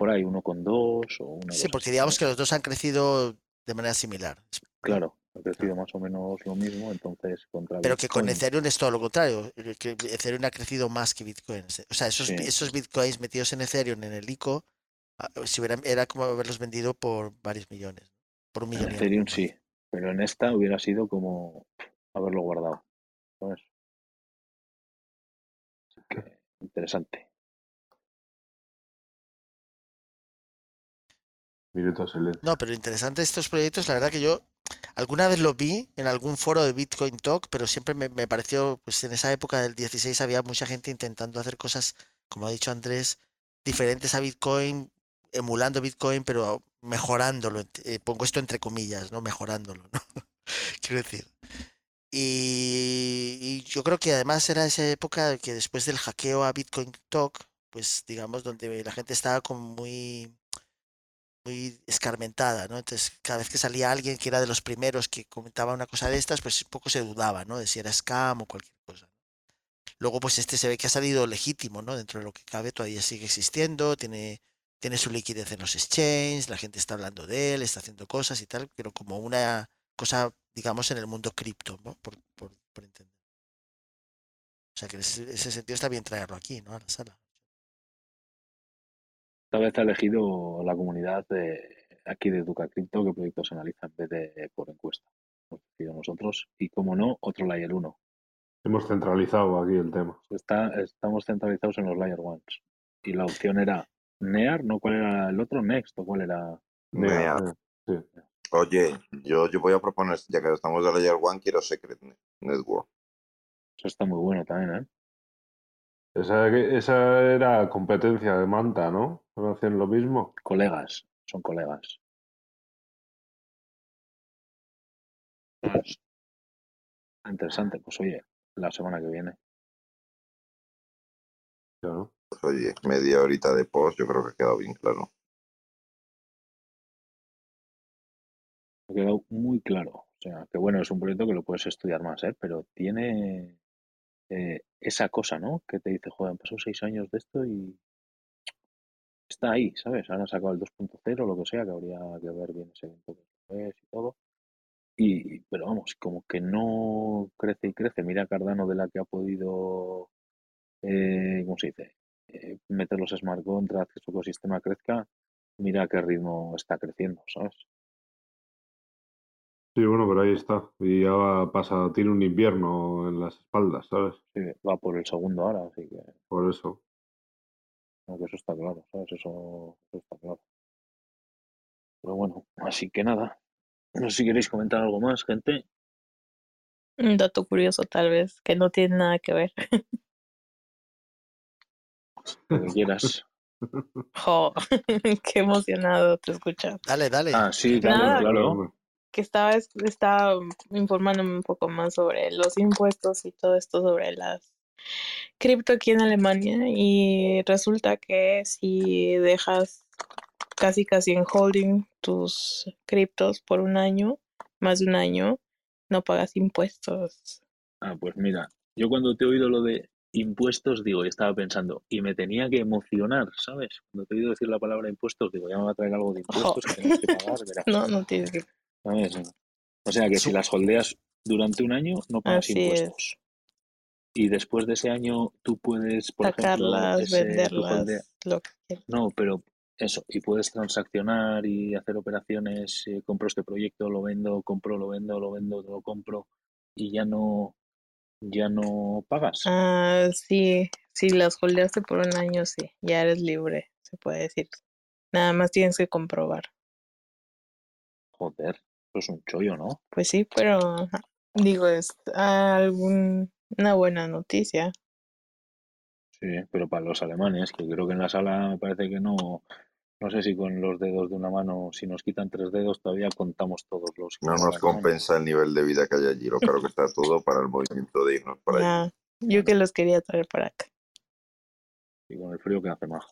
por ahí, 1,2 o una Sí, porque digamos que los dos han crecido de manera similar. Claro, ha crecido más o menos lo mismo, entonces contra Pero que con Ethereum es todo lo contrario. que Ethereum ha crecido más que Bitcoin. O sea, esos, Sí. esos Bitcoins metidos en Ethereum, en el ICO, ah, si hubieran, era como haberlos vendido por varios millones. Por un en millón algo Ethereum sí, pero en esta hubiera sido como haberlo guardado, ¿sabes? Así que interesante. No, pero interesante estos proyectos, la verdad que yo alguna vez lo vi en algún foro de Bitcoin Talk, pero siempre me, me pareció, pues en esa época del 16 había mucha gente intentando hacer cosas, como ha dicho Andrés, diferentes a Bitcoin, emulando Bitcoin, pero mejorándolo. ent- eh, pongo esto entre comillas, ¿no? Mejorándolo, ¿no? Quiero decir. Y, y yo creo que además era esa época que después del hackeo a Bitcoin Talk, pues digamos, donde la gente estaba como muy muy escarmentada, ¿no? Entonces, cada vez que salía alguien que era de los primeros que comentaba una cosa de estas, pues un poco se dudaba, ¿no? De si era scam o cualquier cosa. Luego, pues este se ve que ha salido legítimo, ¿no? Dentro de lo que cabe, todavía sigue existiendo, tiene, tiene su liquidez en los exchanges, la gente está hablando de él, está haciendo cosas y tal, pero como una cosa, digamos, en el mundo cripto, ¿no? Por, por, por entender. O sea que en ese, ese sentido está bien traerlo aquí, ¿no? A la sala. Esta vez ha elegido la comunidad de aquí de Educa Cripto qué proyectos analiza en vez de por encuesta. Hemos decidido nosotros y, como no, otro Layer 1. Hemos centralizado aquí el tema. Está, estamos centralizados en los Layer 1 y la opción era NEAR, ¿no? ¿Cuál era el otro? Next, ¿o cuál era? Nea, Nea. sí. Oye, yo, yo voy a proponer, ya que estamos de Layer One, quiero Secret Ne- Network. Eso está muy bueno también, ¿eh? Esa, esa era competencia de Manta, ¿no? ¿No hacían lo mismo? Colegas, son colegas. Pues, interesante, pues oye, la semana que viene. Ya, ¿no? Pues oye, media horita de post, yo creo que ha quedado bien claro. Ha quedado muy claro. O sea, que bueno, es un proyecto que lo puedes estudiar más, ¿eh? Pero tiene eh, esa cosa, ¿no? Que te dice, joder, han pasado seis años de esto y está ahí, ¿sabes? Ahora han sacado el 2.0, lo que sea, que habría que ver bien ese evento que es y todo. Y, pero vamos, como que no crece y crece. Mira Cardano de la que ha podido, eh, ¿cómo se dice? Eh, meter los smart contracts, que su ecosistema crezca. Mira qué ritmo está creciendo, ¿sabes? Sí, bueno, pero ahí está. Y ya pasa, tiene un invierno en las espaldas, ¿sabes? Sí, va por el segundo ahora, así que Por eso. no, que eso está claro, ¿sabes? Eso, eso está claro. Pero bueno, así que nada. No sé si queréis comentar algo más, gente. Un dato curioso tal vez, que no tiene nada que ver. Lo que quieras. Jo, qué emocionado te escuchas. Dale, dale. Ah, sí, Nada. claro, claro. hombre. Que estaba, estaba informándome un poco más sobre los impuestos y todo esto sobre las cripto aquí en Alemania y resulta que si dejas casi casi en holding tus criptos por un año, más de un año, no pagas impuestos. Ah, pues mira, yo cuando te he oído lo de impuestos, digo, estaba pensando, y me tenía que emocionar, ¿sabes? Cuando te he oído decir la palabra impuestos, digo, ya me va a traer algo de impuestos que tienes que pagar, verás. No, no tienes que. ¿Sabes? O sea que si las holdeas durante un año, no pagas Así es. impuestos. Y después de ese año, tú puedes, por ejemplo, ese- venderlas, lo que. No, pero eso, y puedes transaccionar y hacer operaciones, eh, compro este proyecto, lo vendo, compro, lo vendo, lo vendo, lo compro, y ya no, ya no pagas. Ah, sí, si las holdeaste por un año, sí, ya eres libre, se puede decir. Nada más tienes que comprobar. Joder, eso es un chollo, ¿no? Pues sí, pero digo, es algún, una buena noticia. Sí, pero para los alemanes, que creo que en la sala me parece que no, no sé si con los dedos de una mano, si nos quitan tres dedos, todavía contamos todos los que No nos compensa el nivel de vida que hay allí. Lo caro que está todo para el movimiento de irnos para allí. Ya, yo que los quería traer para acá. Y con el frío que hace más.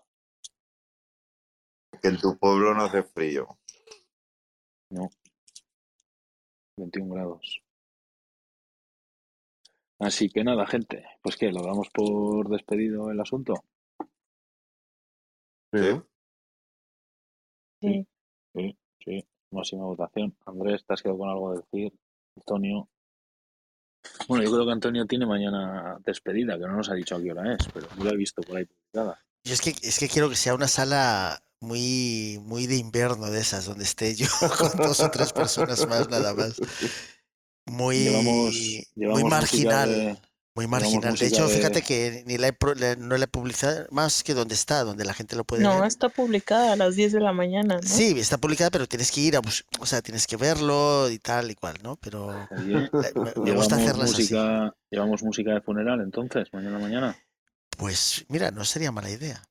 Que en tu pueblo no hace frío. No. 21 grados. Así que nada, gente. Pues que lo damos por despedido el asunto. Sí. Sí. Sí, sí. Máxima votación. Andrés, ¿te has quedado con algo a decir? Antonio. Bueno, yo creo que Antonio tiene mañana despedida, que no nos ha dicho a qué hora es, pero no la he visto por ahí publicada. Yo es que, es que quiero que sea una sala muy, muy de invierno de esas, donde esté yo con dos o tres personas más, nada más. Muy, Llevamos, llevamos muy marginal. de- Muy marginal. De hecho, de- fíjate que ni la he, no la he publicado más que donde está, donde la gente lo puede No, ver. está publicada a las 10 de la mañana, ¿no? Sí, está publicada, pero tienes que ir a o sea, tienes que verlo y tal y cual, ¿no? Pero eh, me, gusta hacerlas así. música, llevamos música de funeral entonces, mañana mañana. Pues mira, no sería mala idea.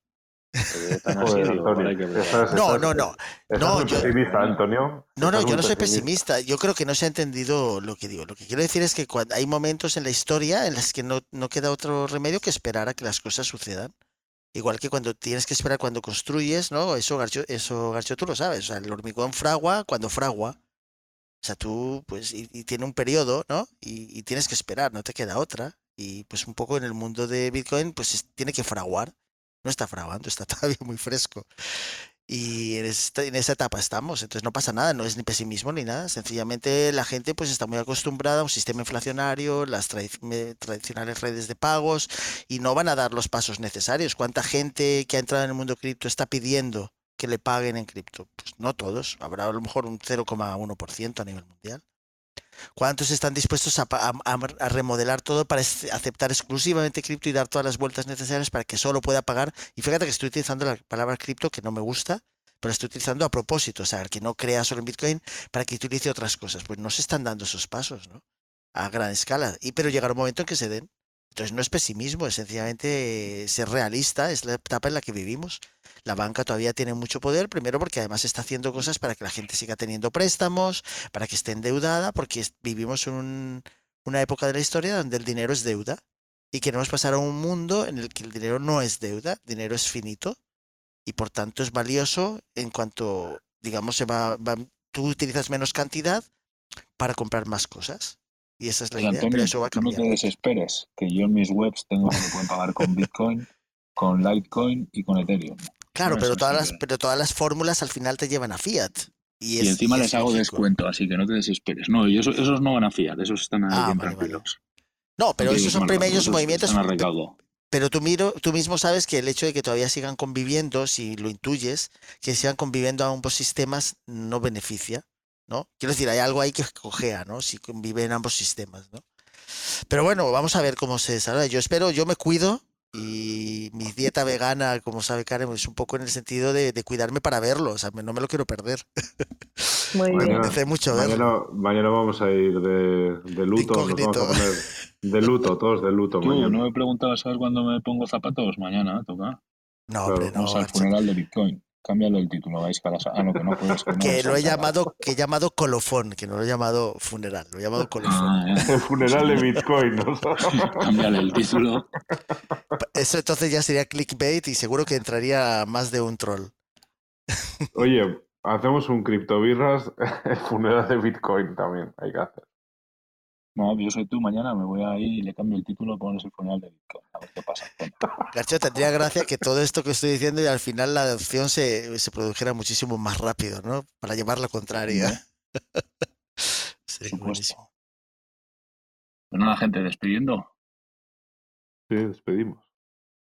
No, no, no. estás No, yo- pesimista, Antonio. No, no, yo no soy pesimista. Yo creo que no se ha entendido lo que digo. Lo que quiero decir es que cuando hay momentos en la historia en las que no, no queda otro remedio que esperar a que las cosas sucedan. Igual que cuando tienes que esperar cuando construyes, ¿no? Eso, Garcho, eso, Garcho, tú lo sabes. O sea, el hormigón fragua cuando fragua. O sea, tú, pues, y, y tiene un periodo, ¿no? Y, y tienes que esperar, no te queda otra. Y pues un poco en el mundo de Bitcoin, pues es- tiene que fraguar. No está fraguando, está todavía muy fresco. Y en, esta- en esa etapa estamos, entonces no pasa nada, no es ni pesimismo ni nada, sencillamente la gente pues está muy acostumbrada a un sistema inflacionario, las tradicionales redes de pagos y no van a dar los pasos necesarios. ¿Cuánta gente que ha entrado en el mundo cripto está pidiendo que le paguen en cripto? Pues no todos, habrá a lo mejor un 0,1% a nivel mundial. ¿Cuántos están dispuestos a, remodelar todo para aceptar exclusivamente cripto y dar todas las vueltas necesarias para que solo pueda pagar? Y fíjate que estoy utilizando la palabra cripto que no me gusta, pero la estoy utilizando a propósito, o sea, el que no crea solo en Bitcoin para que utilice otras cosas. Pues no se están dando esos pasos, ¿no? A gran escala. Y pero llegará un momento en que se den. Entonces no es pesimismo, es sencillamente eh, ser realista, es la etapa en la que vivimos. La banca todavía tiene mucho poder, primero porque además está haciendo cosas para que la gente siga teniendo préstamos, para que esté endeudada, porque vivimos en un- una época de la historia donde el dinero es deuda y queremos pasar a un mundo en el que el dinero no es deuda, el dinero es finito y por tanto es valioso en cuanto, digamos, se va, va- tú utilizas menos cantidad para comprar más cosas. Y esa es la Pues, idea, Antonio, pero eso va a tú no te desesperes, que yo en mis webs tengo que pueden pagar con Bitcoin, con Litecoin y con Ethereum. Claro, pero todas las, pero todas las fórmulas al final te llevan a fiat. Y, encima y les es hago lógico. descuento, así que no te desesperes. No, y esos no van a fiar, esos están ahí Ah, bien vale, vale. tranquilos. No, pero esos son esos movimientos. Pero tú, miro, tú mismo sabes que el hecho de que todavía sigan conviviendo, si lo intuyes, que sigan conviviendo a ambos sistemas no beneficia, ¿no? Quiero decir, hay algo ahí que cojea, ¿no? Si conviven ambos sistemas, ¿no? Pero bueno, vamos a ver cómo se desarrolla. Yo espero, yo me cuido y mi dieta vegana, como sabe Karen, es un poco en el sentido de, de cuidarme para verlo, o sea, no me lo quiero perder. Muy bien. Mañana- mucho verlo. Mañana, mañana vamos a ir de, de luto, nos vamos a poner de luto, todos de luto Tú, mañana. no me preguntabas ¿sabes cuándo me pongo zapatos? Mañana, toca. No, hombre, no. Vamos al funeral de Bitcoin. Cámbialo el título, vais a la sa- Ah, no, que no puedes. Que, no Que lo he llamado, que he llamado colofón, que no lo he llamado funeral, lo he llamado colofón. Ah. El funeral de Bitcoin, ¿no? Cámbiale el título. Eso entonces ya sería clickbait y seguro que entraría más de un troll. Oye, hacemos un criptobirras, el funeral de Bitcoin también hay que hacer. No, yo soy tú, mañana me voy ahí y le cambio el título, pones el funeral de Bitcoin, a ver qué pasa. Garcho, tendría gracia que todo esto que estoy diciendo y al final la adopción se, se produjera muchísimo más rápido, ¿no? Para llevar la contraria. sí, buenísimo. Pues nada, gente, despidiendo. Sí, despedimos.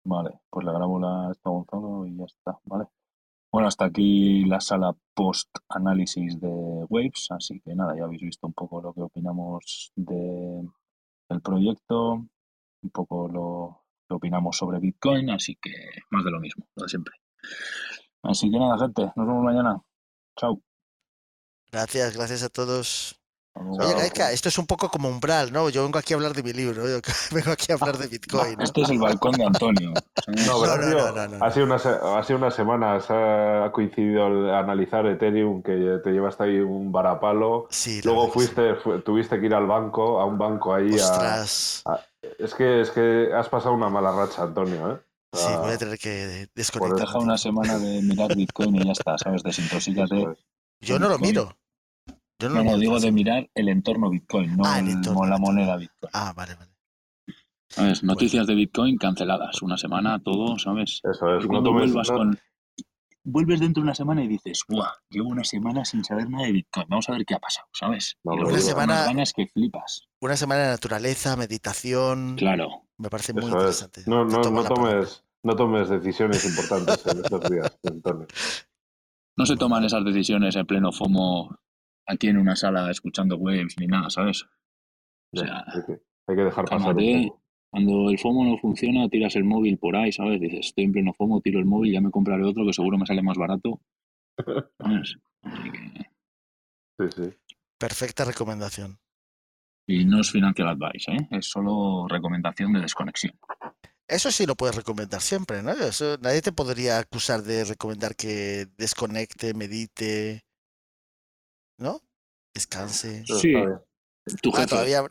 Vale, pues le grabo la esta Gonzalo y ya está, ¿vale? Bueno, hasta aquí la sala post-análisis de Waves, así que nada, ya habéis visto un poco lo que opinamos de, del proyecto, un poco lo que opinamos sobre Bitcoin, así que más de lo mismo, lo siempre. Así que nada, gente, nos vemos mañana. Chao. Gracias, gracias a todos. Oye, Gaika, esto es un poco como umbral, ¿no? Yo vengo aquí a hablar de mi libro, yo vengo aquí a hablar de Bitcoin. Este es el balcón de Antonio. No, no, no, no, Hace, unas, hace unas semanas ha coincidido el analizar Ethereum, que te llevaste ahí un varapalo. Sí, Luego fuiste, tuviste que ir al banco, a un banco ahí. Ostras. A, es, que, es que has pasado una mala racha, Antonio, ¿eh? Sí, voy a tener que desconectar. Deja una semana de mirar Bitcoin y ya está, ¿sabes? Desintoxícate. Yo no lo miro. Yo no, no, digo de mirar el entorno Bitcoin, no ah, el entorno, la moneda Bitcoin. Ah, vale, vale. ¿Sabes? Noticias de Bitcoin canceladas. Una semana, todo, ¿sabes? Eso es. Y cuando vuelvas con... Vuelves dentro de una semana y dices, ¡buah! Llevo una semana sin saber nada de Bitcoin. Vamos a ver qué ha pasado, ¿sabes? No, una semana. ganas que flipas. Una semana de naturaleza, meditación. Claro. Me parece muy Eso interesante. Es. No, no, no tomes, no tomes decisiones importantes en estos días, Antonio. No se toman esas decisiones en pleno FOMO aquí en una sala escuchando waves ni nada, ¿sabes? O sea, hay, que, hay que dejar pasar. Cuando el FOMO no funciona, tiras el móvil por ahí, ¿sabes? Dices, estoy en pleno FOMO, tiro el móvil, ya me compraré otro que seguro me sale más barato. ¿Sabes? Así que... Sí, sí. Perfecta recomendación. Y no es financial advice, ¿eh? Es solo recomendación de desconexión. Eso sí lo puedes recomendar siempre, ¿no? Eso, nadie te podría acusar de recomendar que desconecte, medite, ¿no? Descanse. Sí. Tu Ah, todavía.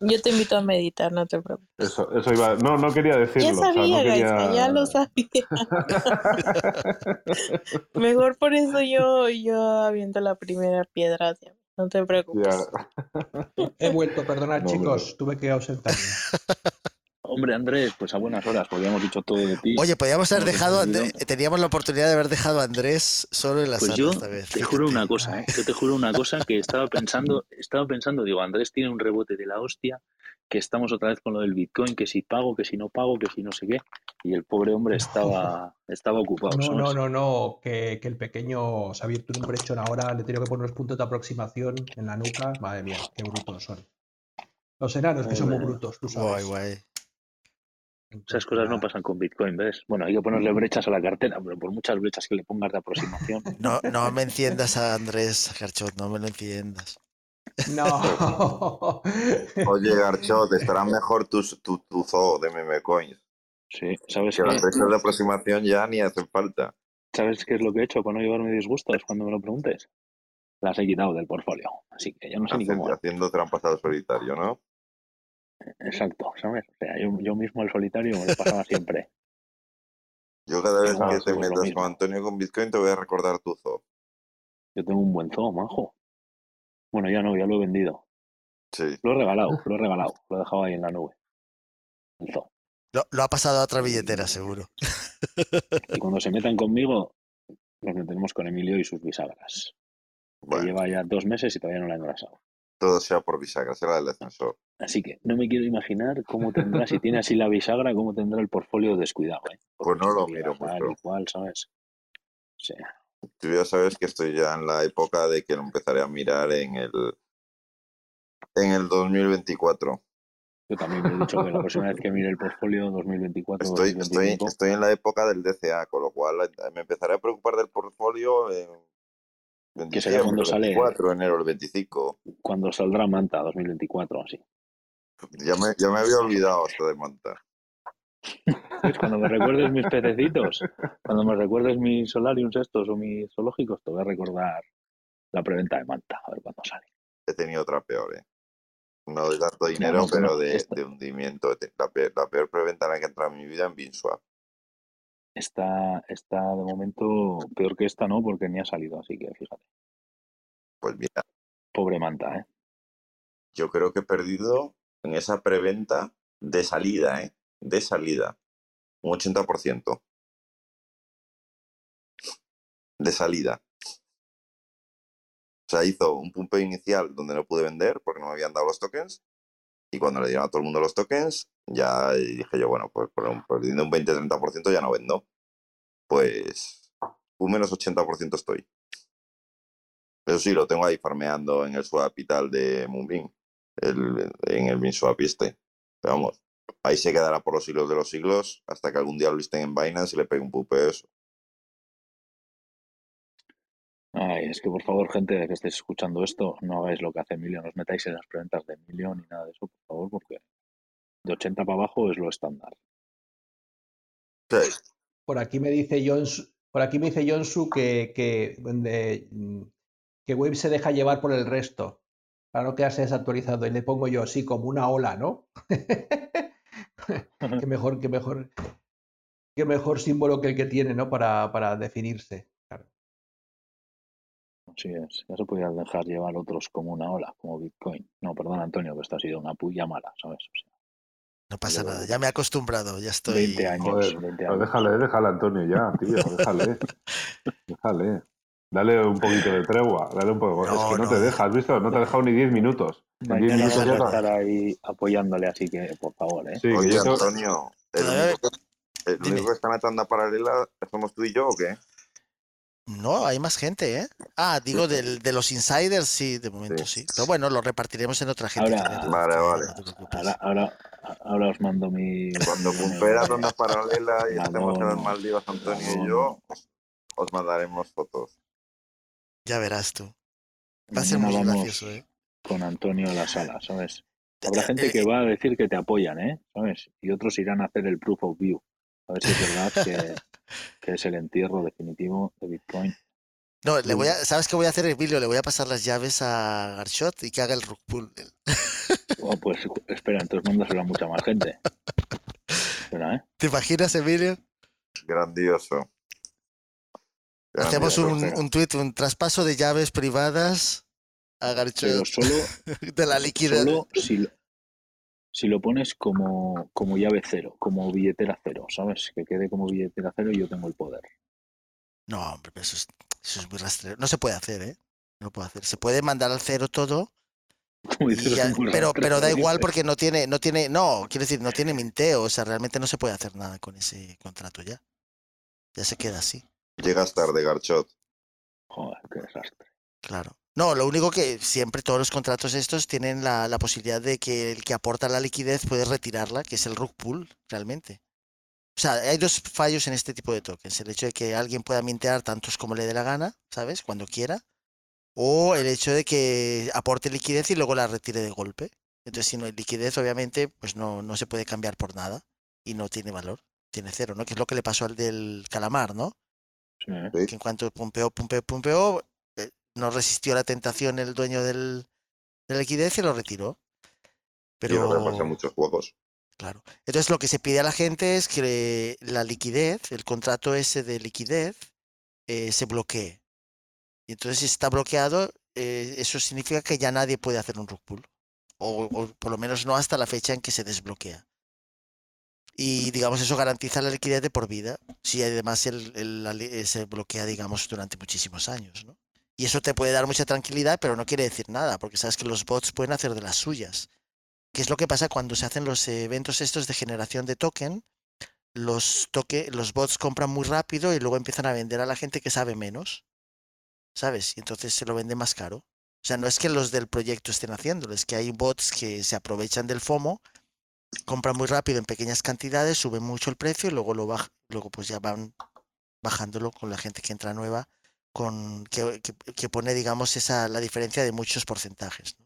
Yo te invito a meditar, no te preocupes. Eso, eso iba. No, no quería decirlo. Ya sabía, o sea, no quería... Gaisca, ya lo sabía. Mejor por eso yo, yo aviento la primera piedra. No te preocupes. Ya. He vuelto, perdonad, No, chicos, tuve que ausentarme. Hombre, Andrés, pues a buenas horas, porque habíamos dicho todo de ti. Oye, podríamos haber dejado. a olvido. André- Teníamos la oportunidad de haber dejado a Andrés solo en la Pues sala yo esta vez. te juro una cosa, ¿eh? Yo te juro una cosa que estaba pensando, estaba pensando, digo, Andrés tiene un rebote de la hostia, que estamos otra vez con lo del Bitcoin, que si pago, que si no pago, que si no sé qué, y el pobre hombre estaba, estaba ocupado. No, no, ¿sabes? no, no, que, que el pequeño se ha abierto un brechón ahora, le he tenido que poner unos puntos de aproximación en la nuca. Madre mía, qué brutos son. Los enanos que son muy brutos, tú Guay, sabes. guay. Esas cosas no pasan con Bitcoin, ¿ves? Bueno, hay que ponerle brechas a la cartera, pero por muchas brechas que le pongas de aproximación. No, no me enciendas a Andrés Garchot, no me lo enciendas. No. Oye, Garchot, estará mejor tu, tu, tu zoo de meme coins. Sí, ¿sabes Que las brechas de aproximación ya ni hacen falta. ¿Sabes qué es lo que he hecho para no llevarme disgustos cuando me lo preguntes? Las he quitado del portfolio, así que ya no sé ni Haciendo, cómo. haciendo trampas al solitario, ¿no? Exacto, ¿sabes? O sea, yo, yo mismo el solitario me lo pasaba siempre. Yo cada vez que te metas con Antonio con Bitcoin te voy a recordar tu zoo. Yo tengo un buen zoo, majo. Bueno, ya no, ya lo he vendido. Sí. Lo he regalado, lo he regalado. Lo he dejado ahí en la nube. El zoo. Lo, lo ha pasado a otra billetera, seguro. Y cuando se metan conmigo, nos metemos con Emilio y sus bisagras. Que Bueno, lleva ya dos meses y todavía no la he engrasado. Todo sea por bisagra, será del ascensor. Así que no me quiero imaginar cómo tendrá, si tiene así la bisagra, cómo tendrá el portfolio descuidado, ¿eh? Pues no lo miro mucho. y cual, ¿sabes? O sea, Tú ya sabes que estoy ya en la época de que lo empezaré a mirar en el en el 2024. yo también me he dicho que la próxima vez que mire el portfolio 2024 Estoy, estoy, 2025, estoy en la época del DCA, con lo cual eh, me empezaré a preocupar del portfolio en Que será cuando el sale- 24, enero, el 25. cuando saldrá Manta 2024, así. Ya me, ya me había olvidado hasta de montar. ¿Sabes? Cuando me recuerdes mis pececitos, cuando me recuerdes mis solariums estos o mis zoológicos, te voy a recordar la preventa de Manta, a ver cuándo sale. He tenido otra peor, ¿eh? No de tanto dinero, no, pero no, de, hundimiento. La peor, la peor preventa en la que he entrado en mi vida en Binswap. Está, está de momento peor que esta, ¿no? Porque ni ha salido, así que fíjate. Pues mira, Pobre Manta, ¿eh? yo creo que he perdido en esa preventa de salida, ¿eh? De salida. Un 80%. De salida. O sea, hizo un pumpeo inicial donde no pude vender porque no me habían dado los tokens. Y cuando le dieron a todo el mundo los tokens, ya dije yo, bueno, pues perdiendo un 20-30% ya no vendo. Pues un menos 80% estoy. Eso sí, lo tengo ahí farmeando en el swap y tal de Moonbeam, el, en el swap este. Pero vamos, ahí se quedará por los siglos de los siglos hasta que algún día lo listen en Binance y le pegue un pupeo eso. Ay, es que por favor, gente que estéis escuchando esto, no hagáis lo que hace Emilio, no os metáis en las preventas de Emilio ni nada de eso, por favor, porque de 80 para abajo es lo estándar. Por aquí me dice Jonsu, por aquí me dice Jonsu que, que, que Wave se deja llevar por el resto para no quedarse desactualizado. Y le pongo yo así como una ola, ¿no? qué mejor, qué mejor, qué mejor símbolo que el que tiene, ¿no? Para, para definirse. Claro. Así es. Ya se podría dejar llevar otros como una ola, como Bitcoin. No, perdón, Antonio, que esto ha sido una puya mala, ¿sabes? No pasa nada, ya me he acostumbrado, ya estoy. 20 años. 20 años. Déjale, déjale, Antonio, ya, tío, déjale. déjale. Dale un poquito de tregua, dale un poco. es que no, te dejas, ¿has visto? No te ha dejado ni 10 minutos. Mañana minutos a estar ahí apoyándole, así que por favor, ¿eh? Oye, Antonio, ¿el único, el único que está en la tanda paralela somos tú y yo o qué? No, hay más gente, ¿eh? Ah, digo, del, de los insiders, sí, de momento sí. Pero bueno, lo repartiremos en otra gente. Ahora, vale, vale. ahora, ahora, ahora, os mando mi... Cuando la tanda paralela y estemos en las Maldivas, Antonio y yo, os mandaremos fotos. Ya verás tú. Va a ser muy gracioso, ¿eh? Con Antonio a la sala, ¿sabes? Habrá gente que va a decir que te apoyan, ¿eh? ¿Sabes? Y otros irán a hacer el proof of view. A ver si es verdad que, que es el entierro definitivo de Bitcoin. No, le voy a, ¿sabes qué voy a hacer, Emilio? Le voy a pasar las llaves a Garshot y que haga el rug pull. Oh, pues espera, entonces mándaselo a mucha más gente. Espera, ¿eh? ¿Te imaginas, Emilio? Grandioso. Hacemos un, un tweet, un traspaso de llaves privadas a Garcho solo, de la liquidez. Solo si, si lo pones como, como llave cero, como billetera cero, ¿sabes? Que quede como billetera cero y yo tengo el poder. No, hombre, eso es, eso es muy rastrero. No se puede hacer, ¿eh? No puede hacer. Se puede mandar al cero todo. pero, pero da igual porque no tiene, no tiene, no, quiero decir, no tiene minteo, o sea, realmente no se puede hacer nada con ese contrato ya. Ya se queda así. Llegas tarde, Garchot. Joder, qué desastre. Claro. No, lo único que siempre todos los contratos estos tienen la, la, posibilidad de que el que aporta la liquidez puede retirarla, que es el rug pool, realmente. O sea, hay dos fallos en este tipo de tokens. El hecho de que alguien pueda mintear tantos como le dé la gana, ¿sabes? Cuando quiera. O el hecho de que aporte liquidez y luego la retire de golpe. Entonces, si no hay liquidez, obviamente, pues no, no se puede cambiar por nada. Y no tiene valor. Tiene cero, ¿no? Que es lo que le pasó al del calamar, ¿no? Que en cuanto pumpeó, pumpeó, pumpeó, eh, no resistió la tentación el dueño del, de la liquidez y lo retiró. Pero... pasa muchos juegos. Claro. Entonces lo que se pide a la gente es que la liquidez, el contrato ese de liquidez, eh, se bloquee. Y entonces si está bloqueado, eh, eso significa que ya nadie puede hacer un rug pull. O, o, por lo menos no hasta la fecha en que se desbloquea y digamos eso garantiza la liquidez de por vida si además el, el, se bloquea digamos durante muchísimos años ¿no? y eso te puede dar mucha tranquilidad pero no quiere decir nada porque sabes que los bots pueden hacer de las suyas que es lo que pasa cuando se hacen los eventos estos de generación de token los toque, los bots compran muy rápido y luego empiezan a vender a la gente que sabe menos sabes y entonces se lo vende más caro o sea no es que los del proyecto estén haciéndolo es que hay bots que se aprovechan del FOMO compran muy rápido en pequeñas cantidades, suben mucho el precio y luego lo luego pues ya van bajándolo con la gente que entra nueva, con que, que, pone digamos esa la diferencia de muchos porcentajes. ¿no?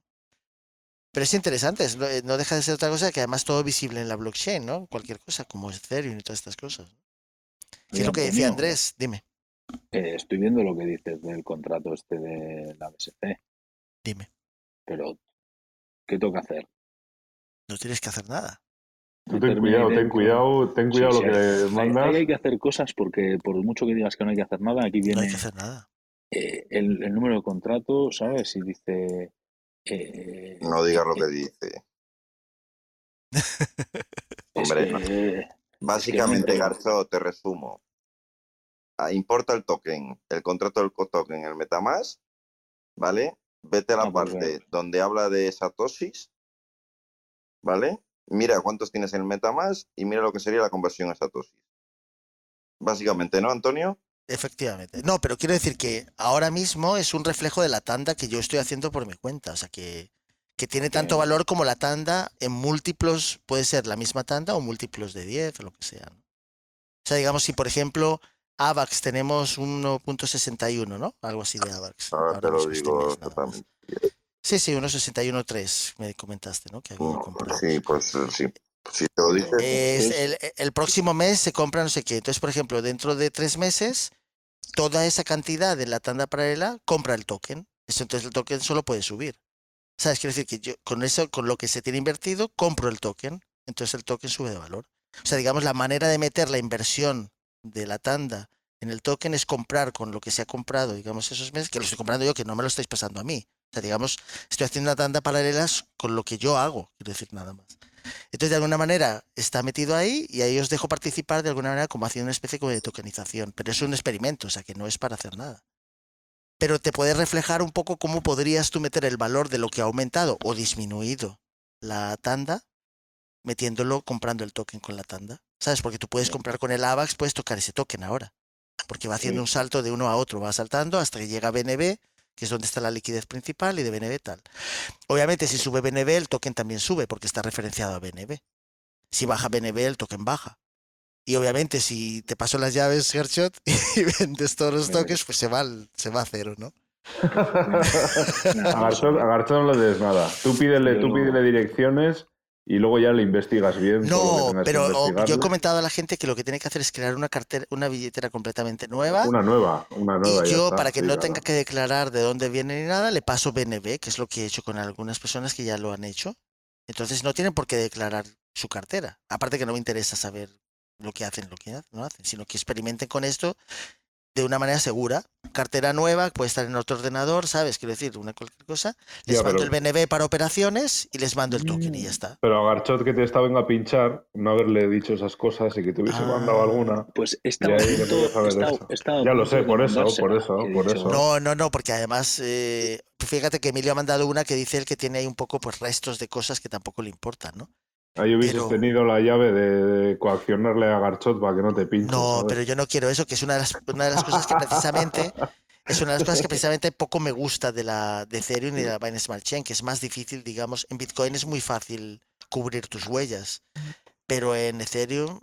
Pero es interesante, eh, no deja de ser otra cosa que además todo visible en la blockchain, ¿no? Cualquier cosa como Ethereum y todas estas cosas. ¿Qué es lo que decía Andrés? Dime. Eh, estoy viendo lo que dices del contrato este de la BSC. Dime. Pero, ¿qué toca hacer? no tienes que hacer nada. ten cuidado, ten cuidado, ten cuidado lo que mandas. Hay, hay, que hacer cosas porque por mucho que digas que no hay que hacer nada, aquí viene no hay que hacer nada. Eh, el, el, número de contrato, ¿sabes? Y dice Eh, No digas lo que eh, dice. Hombre, que- Básicamente, Garzo, te resumo. Ah, Importa el token, el contrato del token, el Metamask, ¿vale? Vete a la Ah, parte donde habla de Satoshis, ¿vale? Mira cuántos tienes en el Metamask y mira lo que sería la conversión a Satoshis. Básicamente, ¿no, Antonio? Efectivamente. No, pero quiero decir que ahora mismo es un reflejo de la tanda que yo estoy haciendo por mi cuenta. O sea, que, que tiene tanto valor como la tanda en múltiplos, puede ser la misma tanda o múltiplos de 10 o lo que sea. ¿no? O sea, digamos, si por ejemplo AVAX tenemos 1.61, ¿no? Algo así de AVAX. Ahora te ahora lo mismo este digo exactamente. Sí, sí, 1.61.3 me comentaste, ¿no? Que había No, comprado. sí, pues sí. Si te lo dices, Es Es- el, el próximo mes se compra no sé qué. Entonces, por ejemplo, dentro de tres meses, toda esa cantidad de la tanda paralela compra el token. Eso, entonces el token solo puede subir. ¿Sabes? Quiero decir que yo con eso, con lo que se tiene invertido, compro el token. Entonces el token sube de valor. O sea, digamos, la manera de meter la inversión de la tanda en el token es comprar con lo que se ha comprado, digamos, esos meses, que lo estoy comprando yo, que no me lo estáis pasando a mí. O sea, digamos, estoy haciendo una tanda paralelas con lo que yo hago, quiero decir nada más. Entonces, de alguna manera, está metido ahí y ahí os dejo participar de alguna manera como haciendo una especie como de tokenización. Pero es un experimento, o sea, que no es para hacer nada. Pero te puede reflejar un poco cómo podrías tú meter el valor de lo que ha aumentado o disminuido la tanda, metiéndolo, comprando el token con la tanda. ¿Sabes? Porque tú puedes comprar con el AVAX, puedes tocar ese token ahora. Porque va haciendo Sí. un salto de uno a otro, va saltando hasta que llega a BNB, que es donde está la liquidez principal, y de BNB tal. Obviamente, si sube BNB, el token también sube, porque está referenciado a BNB. Si baja BNB, el token baja. Y obviamente, si te paso las llaves, Hershot, y vendes todos los tokens, pues se va, se va a cero, ¿no? A Garchón no le des nada. Tú pídele, tú pídele direcciones y luego ya le investigas bien. No, pero o- yo he comentado a la gente que lo que tiene que hacer es crear una cartera, una billetera completamente nueva. Una nueva, una nueva. Y yo, está, para que sí, no claro. tenga que declarar de dónde viene ni nada, le paso BNB, que es lo que he hecho con algunas personas que ya lo han hecho. Entonces no tienen por qué declarar su cartera. Aparte que no me interesa saber lo que hacen, lo que no hacen, sino que experimenten con esto de una manera segura. Cartera nueva, puede estar en otro ordenador, ¿sabes? Quiero decir, una cualquier cosa. Les Ya, mando pero- el BNB para operaciones y les mando el token y ya está. Pero a Garchot que te está venga a pinchar, no haberle dicho esas cosas y que te hubiese Ah. mandado alguna. Pues estaba Ya estaba- estaba lo sé, por eso, por eso, por eso. No, no, no, porque además, eh, fíjate que Emilio ha mandado una que dice él que tiene ahí un poco pues restos de cosas que tampoco le importan, ¿no? Ahí hubieses pero- tenido la llave de, de coaccionarle a Garchot para que no te pinche. No, ¿sabes? pero yo no quiero eso, que es una de las, una de las cosas que precisamente es una de las cosas que precisamente poco me gusta de la de Ethereum y de la Binance Smart Chain, que es más difícil, digamos, en Bitcoin es muy fácil cubrir tus huellas, pero en Ethereum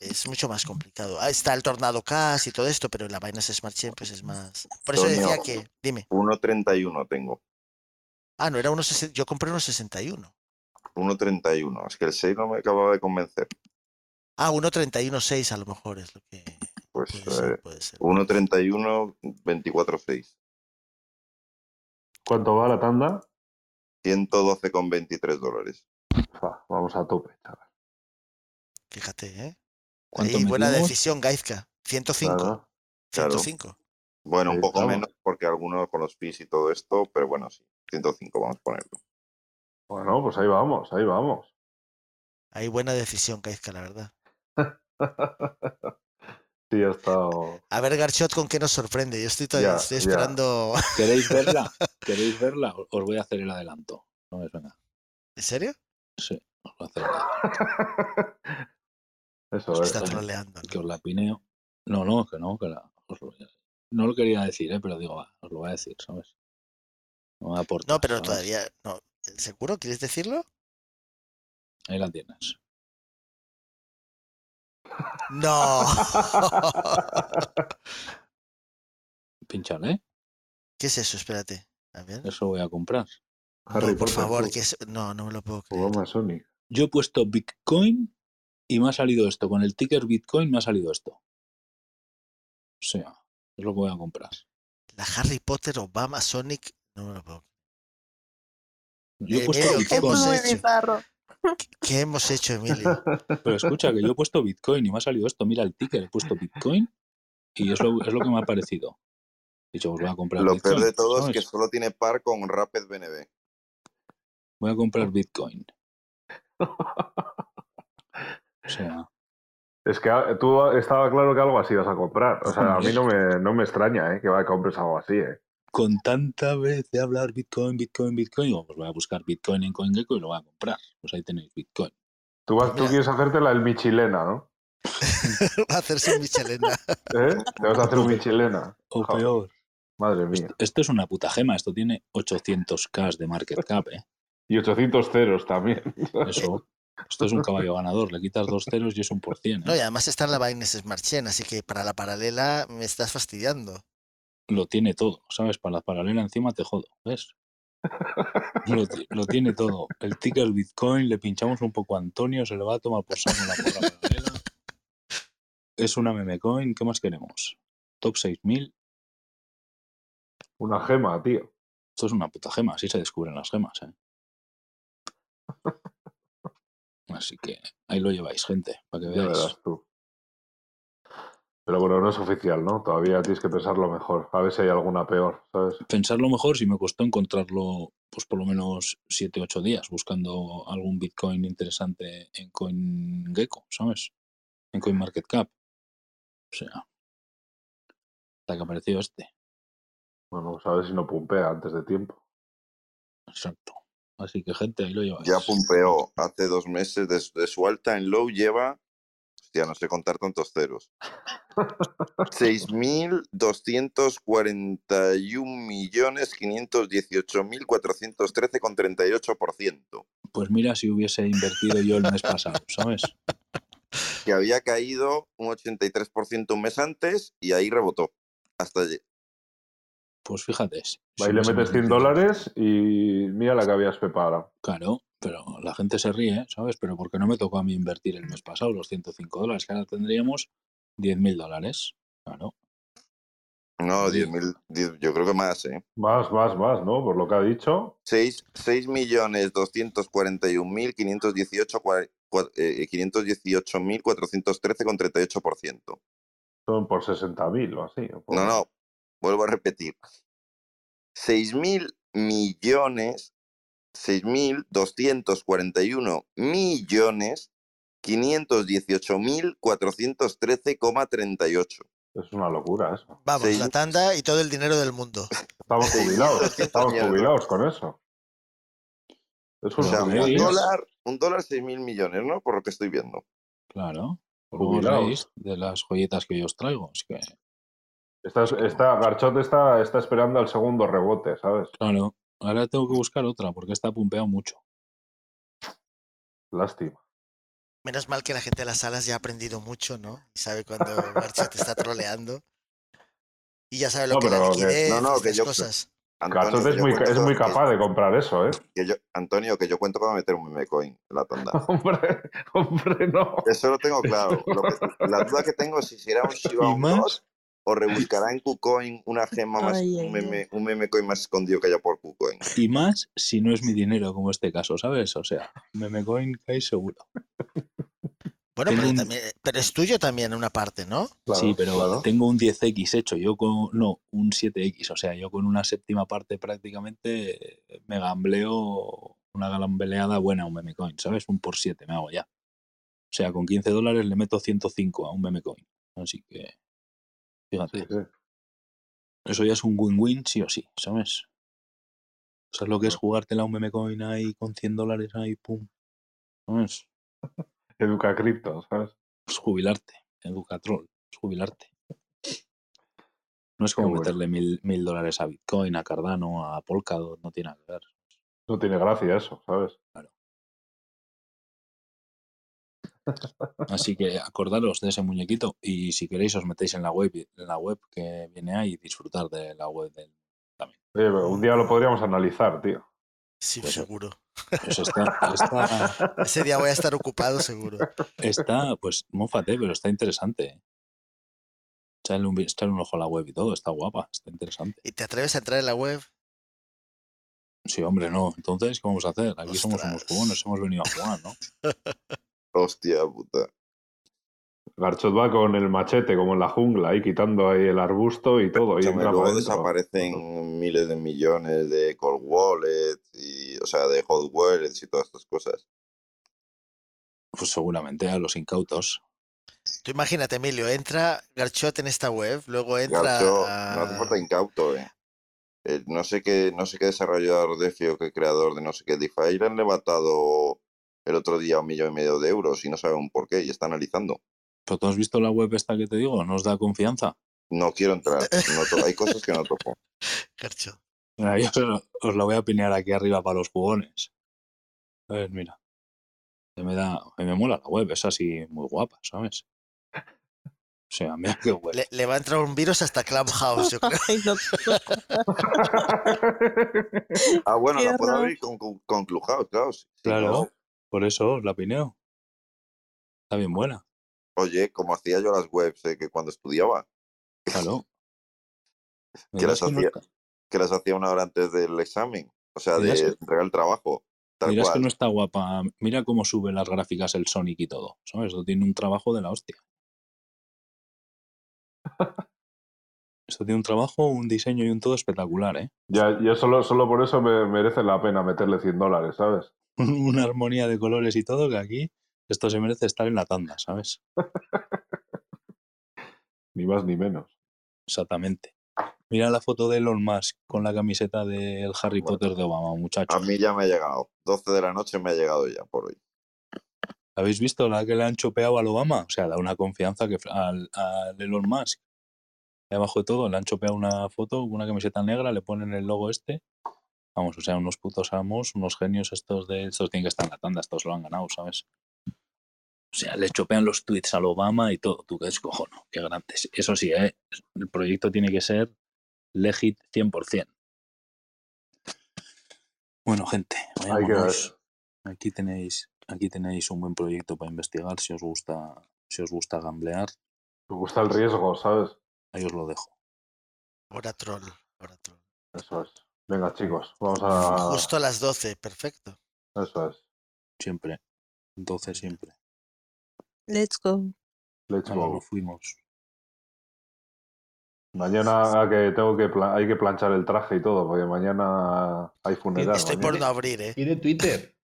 es mucho más complicado. Ah, está el Tornado Cash y todo esto, pero en la Binance Smart Chain pues es más. Por eso Antonio. decía que, dime, 1.31 tengo. ah, no era unos, sesen- yo compré unos 61. 1.31. Es que el 6 no me acababa de convencer. Ah, 1.31.6 a lo mejor es lo que Pues puede ser, eh, puede ser. 1.31, 24.6. ¿Cuánto va la tanda? 112,23 dólares. Vamos a tope, chaval. Fíjate, ¿eh? ¿Cuánto Ahí, buena decisión, Gaizka. 105. Claro. Claro. 105. Bueno, un poco menos porque algunos con los fees y todo esto, pero bueno, sí. 105 vamos a ponerlo. Bueno, pues ahí vamos, ahí vamos. Ahí buena decisión, Gaizka, la verdad. Sí, ha estado. A ver, Garchot, ¿con qué nos sorprende? Yo estoy todavía Ya, estoy ya. esperando. ¿Queréis verla? ¿Queréis verla? Os voy a hacer el adelanto. No me venga. ¿En serio? Sí, os voy a hacer el adelanto. Eso Nos es. está troleando. ¿no? Que os la pineo. No, no, que no, que la, os lo voy a- No lo quería decir, ¿eh? pero digo, va, os lo voy a decir, ¿sabes? No me aporta. No, pero ¿sabes? todavía. No. ¿Seguro? ¿Quieres decirlo? Ahí la tienes. No. Pinchale, ¿eh? ¿Qué es eso? Espérate. A ver. Eso voy a comprar. Harry No, por favor, que es... No, no me lo puedo creer. Masonic. Yo he puesto Bitcoin y me ha salido esto. Con el ticker Bitcoin me ha salido esto. O sea, es lo que voy a comprar. La Harry Potter Obama Sonic. No me lo puedo creer. Yo he Eh, puesto ¿qué Esto Bitcoin. es hemos muy hecho? bizarro. ¿Qué hemos hecho, Emilio? Pero escucha, que yo he puesto Bitcoin y me ha salido esto. Mira el ticker, he puesto Bitcoin y es lo, es lo que me ha parecido. He dicho, pues voy a comprar Lo Bitcoin. peor de todo es que solo tiene par con Rapid BNB. Voy a comprar Bitcoin. O sea, Es que ah, tú estaba claro que algo así ibas a comprar. O sea, a mí no me, no me extraña ¿eh? que va a compres algo así. ¿eh? Con tanta vez de hablar Bitcoin, Bitcoin, Bitcoin, digo, pues voy a buscar Bitcoin en CoinGecko y lo voy a comprar. Pues ahí tenéis Bitcoin. Tú, vas, tú Mira. quieres hacértela el Michilena, ¿no? Va a hacerse un Michelena. ¿Eh? Te vas a hacer un Michilena. O Joder, peor. Madre mía. Esto es una puta gema. Esto tiene 800k de market cap, ¿eh? Y 800 ceros también. Eso. Esto es un caballo ganador. Le quitas dos ceros y es un por cien. ¿eh? No, y además está en la Binance Smart Chain, así que para la paralela me estás fastidiando. Lo tiene todo, ¿sabes? Para la paralela encima te jodo, ¿ves? Lo, ti- lo tiene todo. El ticker Bitcoin, le pinchamos un poco a Antonio, se le va a tomar por saco la porra paralela. Es una meme coin, ¿qué más queremos? Top 6000, Una gema, tío. esto es una puta gema, así se descubren las gemas, ¿eh? Así que ahí lo lleváis, gente, para que Ya veáis. verás tú. Pero bueno, no es oficial, ¿no? Todavía tienes que pensarlo mejor. A ver si hay alguna peor, ¿sabes? Pensarlo mejor si me costó encontrarlo, pues por lo menos 7-8 días, buscando algún Bitcoin interesante en CoinGecko, ¿sabes? En CoinMarketCap. O sea, hasta que apareció este. Bueno, pues a ver si no pumpea antes de tiempo. Exacto. Así que, gente, ahí lo lleváis. Ya pumpeó hace dos meses de, de su alta en low lleva. Hostia, no sé contar tantos ceros. 6.241.518.413,38%. Pues mira si hubiese invertido yo el mes pasado, ¿sabes? Que había caído un 83% un mes antes y ahí rebotó. Hasta allí. Pues fíjate. si Ahí le metes 100 invertido- dólares y mira la que habías preparado. Claro, pero la gente se ríe, ¿sabes? Pero porque no me tocó a mí invertir el mes pasado los 105 dólares, que ahora tendríamos 10.000 dólares. Claro. No, Sí. 10.000, 10 yo creo que más, ¿eh? Más, más, más, ¿no? Por lo que ha dicho. 6, 6.241.518 cua- cua- eh, 518.413,38%. Son por 60.000 o así. o por- No, no, vuelvo a repetir. 6.000 millones, 6.241 millones, 518.413,38. Es una locura eso. Vamos, Sí. la tanda y todo el dinero del mundo. Estamos jubilados. 200 Estamos jubilados con eso. Es O sea, un dólar, un dólar 6.000 millones, ¿no? Por lo que estoy viendo. Claro. Jubilados. de las joyetas que yo os traigo. Es que, Está, está, Garchot está, está esperando al segundo rebote, ¿sabes? claro, ahora tengo que buscar otra porque esta ha pumpeado mucho. Lástima. Menos mal que la gente de las salas ya ha aprendido mucho, ¿no? Y sabe cuando García te está troleando. Y ya sabe lo No, que pero que- no, no, que yo- cosas. Antonio, que es yo muy, cuento es muy que- capaz de comprar eso, ¿eh? que yo- Antonio, que yo cuento para meter un meme coin en la tanda. Hombre, hombre, no. Eso lo tengo claro. Lo que- la duda que tengo es si será un Shiba ¿Y un más? DOT o rebuscará en KuCoin una gema más, Ay, un, ay, meme, un meme coin más escondido que haya por KuCoin. Y más si no es mi dinero, como este caso, ¿sabes? O sea, memecoin cae seguro. Bueno, pero, un- también, pero es tuyo también una parte, ¿no? Claro, sí, pero claro. tengo un 10x hecho, yo con, no, un 7x, o sea, yo con una séptima parte prácticamente eh, me gambleo una gambeleada buena a un memecoin, ¿sabes? Un por 7 me hago ya. O sea, con 15 dólares le meto 105 a un memecoin. Así que, fíjate, Sí, sí. eso ya es un win-win sí o sí, ¿sabes? ¿Sabes lo que es jugártela a un memecoin ahí con 100 dólares ahí, pum? ¿Sabes? Educa cripto, ¿sabes? Es jubilarte, Educatrol, es jubilarte. No es como bueno. meterle mil, mil dólares a Bitcoin, a Cardano, a Polkadot, no tiene nada que ver. No tiene gracia eso, ¿sabes? Así que acordaros de ese muñequito y si queréis os metéis en la web, en la web que viene ahí y disfrutar de la web del también. Oye, pero un día lo podríamos analizar, tío. Sí, Pues sí. seguro. Pues está, está, Ese día voy a estar ocupado, seguro. está, pues, mófate, pero está interesante. Echarle un, vi- echarle un ojo a la web y todo, está guapa, está interesante. ¿Y te atreves a entrar en la web? Sí, hombre, no. Entonces, ¿qué vamos a hacer? Aquí somos unos jugones, hemos venido a jugar, ¿no? Hostia puta. Garchot va con el machete como en la jungla, ahí quitando ahí el arbusto y todo. Y luego desaparecen miles de millones de cold wallet y o sea, de hot wallets y todas estas cosas. Pues seguramente a los incautos. Tú imagínate, Emilio, entra Garchot en esta web, luego entra. Gaucho, a- no hace falta incauto, eh. Eh, no sé qué, no sé qué desarrollador de FI o qué creador de no sé qué DeFi le han levantado el otro día un millón y medio de euros y no saben por qué y está analizando. ¿Pero tú has visto la web esta que te digo? ¿Nos da confianza? No quiero entrar. no hay cosas que no toco. Mira, yo os la voy a pinear aquí arriba para los jugones. A ver, mira. Se me da, a mí me mola la web, es así muy guapa, ¿sabes? O sea, mira qué web. Le, le va a entrar un virus hasta Clubhouse, yo creo. Ay, no. Ah, bueno, la puedo abrir con, con, con Clubhouse, claro. sí, Claro, no. por eso os la pineo. Está bien buena, Oye, como hacía yo las webs eh, que cuando estudiaba, claro. que las, que no hacía, que las hacía una hora antes del examen. O sea, de es entregar el trabajo. Mira, es que no está guapa. Mira cómo sube las gráficas el Sonic y todo. ¿Sabes? Esto tiene un trabajo de la hostia. Esto tiene un trabajo, un diseño y un todo espectacular, ¿eh? Ya, yo solo, solo por eso me merece la pena meterle 100 dólares, ¿sabes? Una armonía de colores y todo que aquí esto se merece estar en la tanda, ¿sabes? Ni más ni menos. Exactamente. Mira la foto de Elon Musk con la camiseta del Harry Bueno. Potter de Obama, muchachos. A mí ya me ha llegado. 12 de la noche me ha llegado ya por hoy. ¿Habéis visto la que le han chopeado al Obama? O sea, da una confianza que al, al Elon Musk. Y abajo de todo le han chopeado una foto, una camiseta negra, le ponen el logo este. Vamos, o sea, unos putos amos, unos genios estos de estos tienen que estar en la tanda, estos lo han ganado, ¿sabes? O sea, le chopean los tweets al Obama y todo. Tú qué cojono, qué grandes. Eso sí, ¿eh? el proyecto tiene que ser legit 100%. Bueno, gente, vayámonos. Aquí tenéis, aquí tenéis un buen proyecto para investigar si os gusta, si os gusta gamblear, Me gusta el riesgo, ¿sabes? ahí os lo dejo. Ahora troll. Ahora troll. Eso es. Venga, chicos, vamos a... Justo a las 12, perfecto. Eso es. Siempre. Entonces siempre. Let's go. Let's go. nos fuimos. Mañana que tengo que hay que planchar el traje y todo, porque mañana hay funeral. Estoy mañana. por no abrir, ¿eh? Tiene Twitter.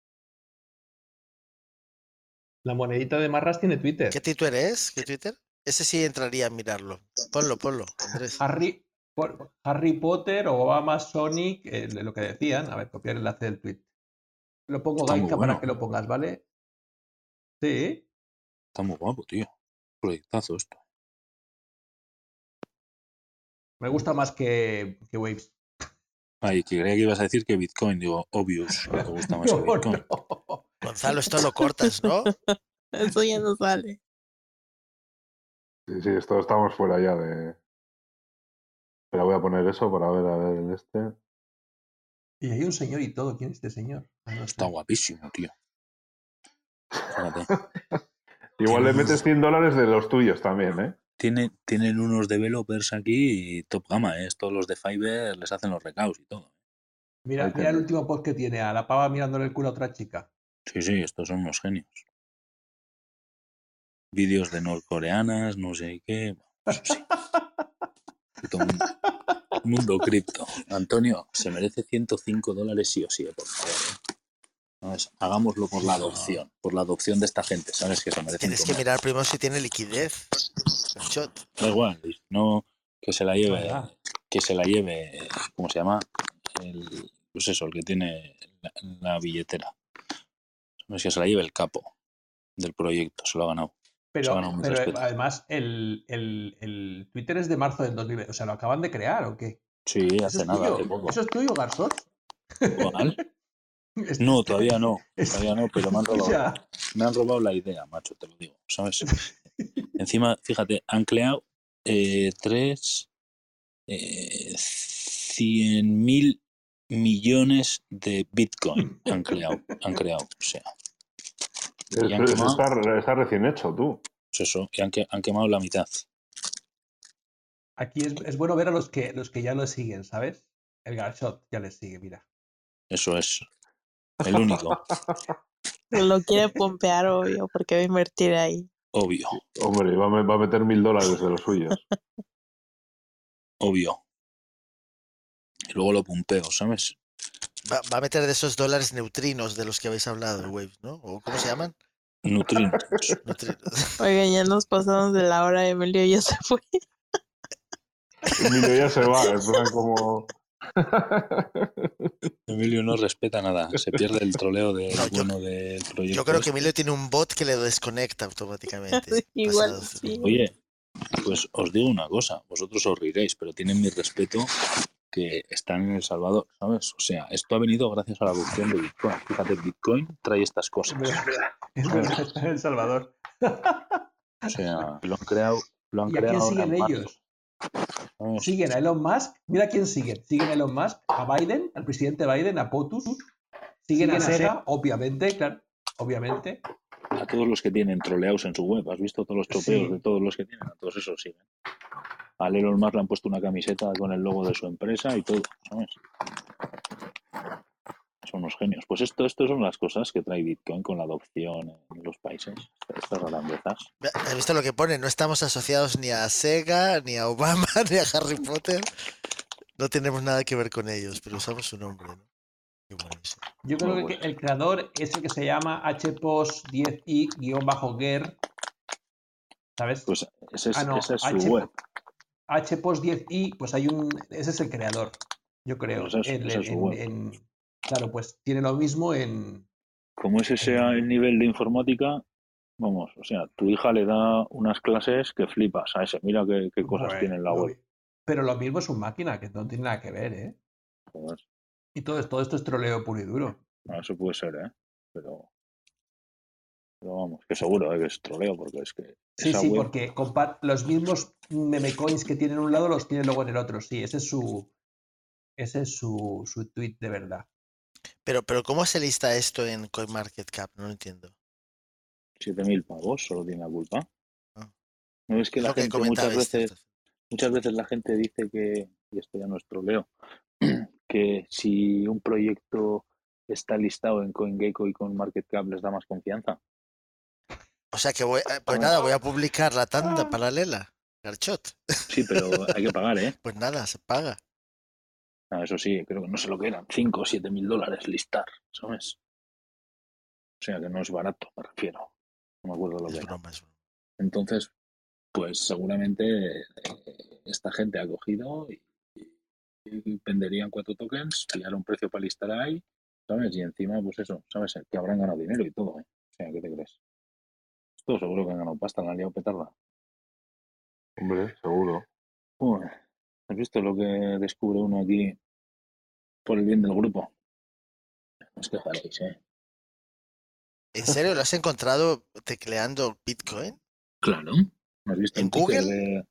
La monedita de Marras tiene Twitter. ¿Qué Twitter es? ¿Qué Twitter? Ese sí entraría a mirarlo. Ponlo, ponlo, Andrés. Harry, por- Harry Potter o Obama Sonic, eh, lo que decían. A ver, copiar el enlace del tweet. Lo pongo Gaika bueno. para que lo pongas, ¿vale? Sí. Está muy guapo, tío. Proyectazo esto. Me gusta más que, que Waves. Ay, que creía que ibas a decir que Bitcoin. Digo, obvious. que te gusta más que No, Bitcoin. no. Gonzalo, esto lo cortas, ¿no? Eso ya no sale. Sí, sí, esto estamos fuera ya de... Pero voy a poner eso para ver, a ver, el este. Y hay un señor y todo. ¿Quién es este señor? Ah, no sé. Está guapísimo, tío. Fíjate. Igual le metes 100 dólares de los tuyos también, ¿eh? Tiene, tienen unos developers aquí y top gama, ¿eh? Estos los de Fiverr les hacen los recaus y todo. Mira, el último post que tiene, a la pava mirándole el culo a otra chica. Sí, sí, estos son unos genios. Vídeos de norcoreanas, no sé qué. Eso sí. Mundo cripto. Antonio, se merece 105 dólares sí o sí, eh, por favor. ¿eh? ¿Sabes? Hagámoslo por la adopción, por la adopción de esta gente, ¿sabes? Que se merecen Tienes que mirar primero si tiene liquidez. Garchot. Da igual, no que se la lleve, que se la lleve, ¿cómo se llama? El, pues eso, el que tiene la, la billetera. Es que se la lleve el capo del proyecto, se lo ha ganado. Pero, ganado además, el, el- el Twitter es de marzo del 2020. O sea, ¿lo acaban de crear o qué? Sí, ¿Eso hace nada, hace poco. ¿Eso es tuyo, Garzón? ¿Cuál? Es- No, todavía no, todavía no, pero me han robado, Ya. me han robado la idea, macho, te lo digo, ¿sabes? Encima, fíjate, han creado eh, tres, eh, cien mil millones de Bitcoin han creado, han creado, o sea, Y han es- quemado. está, está recién hecho, tú. pues eso, y han, que- han quemado la mitad. Aquí es, es bueno ver a los que, los que ya lo siguen, ¿sabes? El Garshot ya les sigue, mira. Eso es. El único, Lo quiere pompear, obvio, porque va a invertir ahí. obvio, Hombre, va a, me- va a meter mil dólares de los suyos. obvio. Y luego lo pumpeo, ¿sabes? Va, va a meter de esos dólares neutrinos de los que habéis hablado, Wave, ¿no? ¿O cómo se llaman? Neutrinos. Neutrinos. Oigan, ya nos pasamos de la hora, Emilio ya se fue. Emilio ya se va, plan como... Emilio no respeta nada. Se pierde el troleo de, No, yo- bueno del proyecto. Yo creo que este. Emilio tiene un bot que le desconecta automáticamente. Igual, sí. Oye, pues os digo una cosa. Vosotros os reiréis, pero tienen mi respeto que están en El Salvador, ¿sabes? O sea, esto ha venido gracias a la adopción de Bitcoin. Fíjate, Bitcoin trae estas cosas. Es verdad, está en El Salvador. O sea, lo han creado, lo han ¿Y a quién creado siguen ellos? Siguen a Elon Musk. Mira quién siguen. Siguen a Elon Musk, a Biden, al presidente Biden, a POTUS. Siguen a Sega, obviamente, claro. Obviamente. A todos los que tienen troleados en su web. ¿Has visto todos los tropeos Sí. de todos los que tienen? A todos esos siguen. A Elon Musk le han puesto una camiseta con el logo de su empresa y todo, ¿sabes? Son unos genios. Pues esto, esto son las cosas que trae Bitcoin con la adopción en los países. Estas grandezas. ¿Has visto lo que pone? No estamos asociados ni a Sega, ni a Obama, ni a Harry Potter. No tenemos nada que ver con ellos, pero usamos su nombre, ¿no? Qué bueno eso. Yo creo que bueno. el creador es el que se llama HPOS10i-GER. ¿Sabes? Pues ese es, Ah, no, esa es su H- web. HPOS10i, pues hay un. Ese es el creador, yo creo. Pues esa es- En- esa es su en- web. en- claro, pues tiene lo mismo en. Como ese sea el nivel de informática, vamos, o sea, tu hija le da unas clases que flipas a ese. Mira qué, qué cosas Bueno, tiene en la web. Pero lo mismo es un máquina, que no tiene nada que ver, ¿eh? Joder. Y todo, todo esto es troleo puro y duro. No, eso puede ser, ¿eh? Pero, pero vamos, que seguro ¿eh? que es troleo, porque es que Sí, sí, web, porque los mismos meme coins que tiene en un lado los tiene luego en el otro. Sí, ese es su. Ese es su, su tweet de verdad. Pero, pero ¿cómo se lista esto en CoinMarketCap? No lo entiendo. 7.000 pavos solo tiene la culpa. Ah. No es que la lo que gente muchas veces, muchas veces la gente dice que, y esto ya no es troleo, que si un proyecto está listado en CoinGecko y con MarketCap les da más confianza. O sea que voy, eh, pues Ah. nada, voy a publicar la tanda paralela. Garchot. Sí, pero hay que pagar, ¿eh? Pues nada, se paga. Ah, eso sí, creo que no sé lo que eran, 5 o 7 mil dólares listar, ¿sabes? O sea que no es barato, me refiero. No me acuerdo lo que Es era. broma. Entonces, pues seguramente eh, esta gente ha cogido y, y venderían cuatro tokens, pillar un precio para listar ahí, ¿sabes? Y encima, pues eso, ¿sabes? Que habrán ganado dinero y todo, ¿eh? O sea, ¿qué te crees? Esto seguro que han ganado pasta, la han liado petarda. Hombre, seguro. Uy, ¿Has visto lo que descubre uno aquí por el bien del grupo? No os quejaréis, ¿eh? ¿En serio lo has encontrado tecleando Bitcoin? Claro. ¿No has visto ¿En Google? de...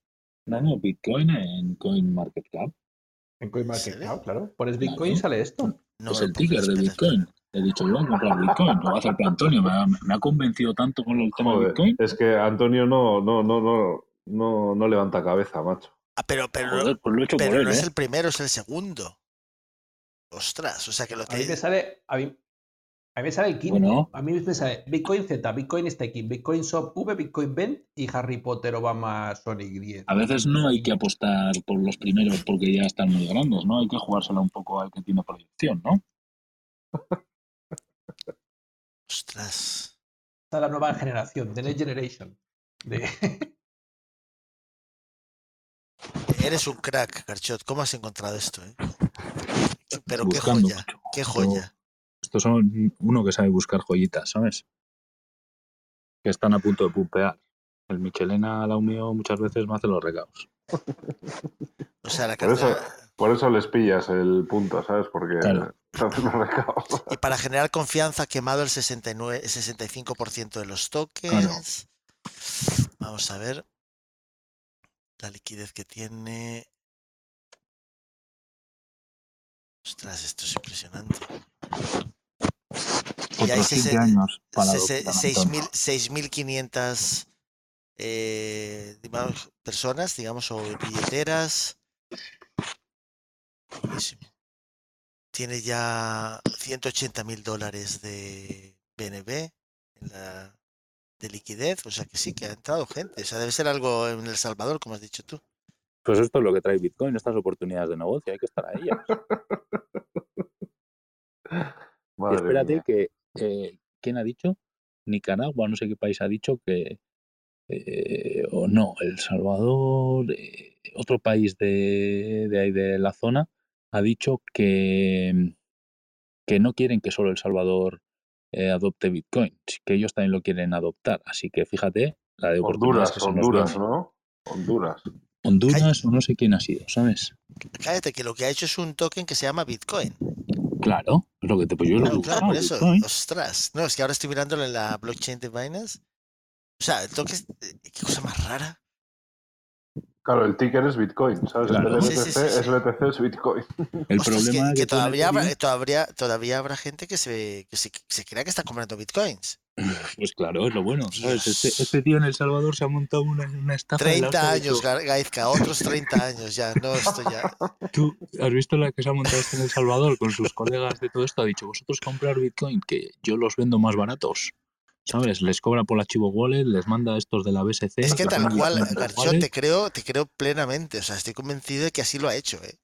No, no, Bitcoin en CoinMarketCap? En ¿En CoinMarketCap, claro. Pones Bitcoin y Claro. sale esto. No es el ticker de Bitcoin. He dicho, yo voy a comprar Bitcoin, lo va a hacer para Antonio. Me ha, me ha convencido tanto con el tema de Bitcoin. es que Antonio no, no, no, no, no, no levanta cabeza, macho. Ah, pero, pero, Joder, pues lo he hecho pero por él, no ¿eh? es el primero, es el segundo. Ostras, o sea que lo A mí me que... sale. A mí, a mí me sale el quinto. Bueno. A mí me sale Bitcoin Z, Bitcoin Staking, Bitcoin Shop V, Bitcoin Vent y Harry Potter Obama Sonic 10. A veces no hay que apostar por los primeros porque ya están muy grandes, ¿no? Hay que jugársela un poco al que tiene proyección, ¿no? Ostras. Esta es la nueva generación, The Next Generation. De... Eres un crack, Garchot. ¿Cómo has encontrado esto? eh? Pero qué joya, mucho. qué Esto- joya. Estos son uno que sabe buscar joyitas, ¿sabes? Que están a punto de pumpear. El Michelena, la mío, muchas veces me hace los recaos. O sea, la Por eso-. Por eso les pillas el punto, ¿sabes? Porque Claro. Y para generar confianza ha quemado el 69, el 65% de los tokens. Vamos a ver. La liquidez que tiene. Ostras, esto es impresionante. Y hay Otros siete sesen- años para sese- adoptar, 6.000 Antonio. 6.500 eh, personas, digamos, o billeteras. Buenísimo. Tiene ya 180 mil dólares de BNB en la, de liquidez, o sea que sí, que ha entrado gente. O sea, debe ser algo en El Salvador, como has dicho tú. Pues esto es lo que trae Bitcoin, estas oportunidades de negocio, hay que estar a ellas. Y espérate mía. que, eh, ¿quién ha dicho? Nicaragua, no sé qué país ha dicho que, eh, o no, El Salvador, eh, otro país de, de ahí de la zona, ha dicho que, que no quieren que solo El Salvador eh, adopte Bitcoin, que ellos también lo quieren adoptar. Así que fíjate, la de Honduras, Honduras. ¿no? Honduras. Honduras o no sé quién ha sido, ¿sabes? Cállate, que lo que ha hecho es un token que se llama Bitcoin. Claro, es lo que te pues yo lo he Claro, por eso. Bitcoin. Ostras. No, es que ahora estoy mirándolo en la blockchain de Binance. O sea, el token. es- eh, Qué cosa más rara. Claro, el ticker es Bitcoin, ¿sabes? Claro. Vez Sí, de sí, BTC, sí, sí. es BTC, es Bitcoin. El Ostras, problema que, que, todavía, habrá, Ethereum- todavía, todavía habrá gente que se, que se, se crea que está comprando bitcoins. Pues claro, es lo bueno, ¿sabes? Este, este tío en El Salvador se ha montado una, una estafa. de la 30 hostia, ha años, Gaizka, otros 30 años ya. No, esto ya. Tú has visto la que se ha montado este en El Salvador con sus colegas de todo esto. Ha dicho, vosotros comprar Bitcoin, que yo los vendo más baratos. ¿Sabes? Les cobra por la Chivo Wallet, les manda estos de la BSC. Es que tal cual, wallet. te creo, te creo plenamente. O sea, estoy convencido de que así lo ha hecho. ¿eh?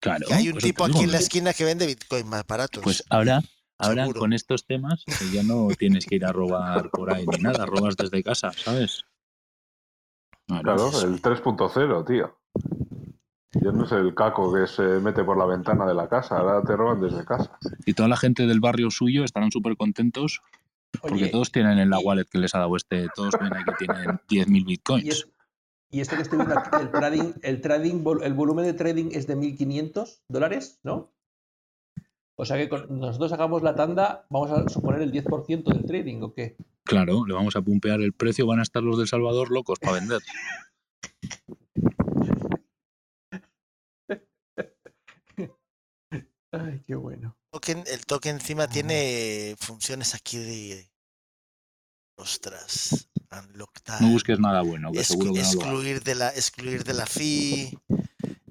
Claro. Que hay un tipo aquí en la esquina que vende bitcoin más baratos. Pues ahora, ahora Seguro. con estos temas que ya no tienes que ir a robar por ahí ni nada, robas desde casa, ¿sabes? Claro. Claro, sí, el sí. 3.0, tío. Ya no es el caco que se mete por la ventana de la casa, ahora te roban desde casa. Y toda la gente del barrio suyo estarán súper contentos porque Oye, todos tienen en la wallet que les ha dado este, todos ven ahí que tienen 10.000 y, bitcoins. es- y esto que estoy viendo aquí, el trading, el trading, el volumen de trading es de 1.500 dólares, ¿no? O sea que con- nosotros hagamos la tanda, vamos a suponer el 10% del trading, ¿o qué? Claro, le vamos a pumpear el precio, van a estar los del Salvador locos para vender. Ay, qué bueno. token- el token encima tiene funciones aquí de. Ostras. Unlock No time, busques nada bueno, que exclu- seguro que no lo de la excluir de la fee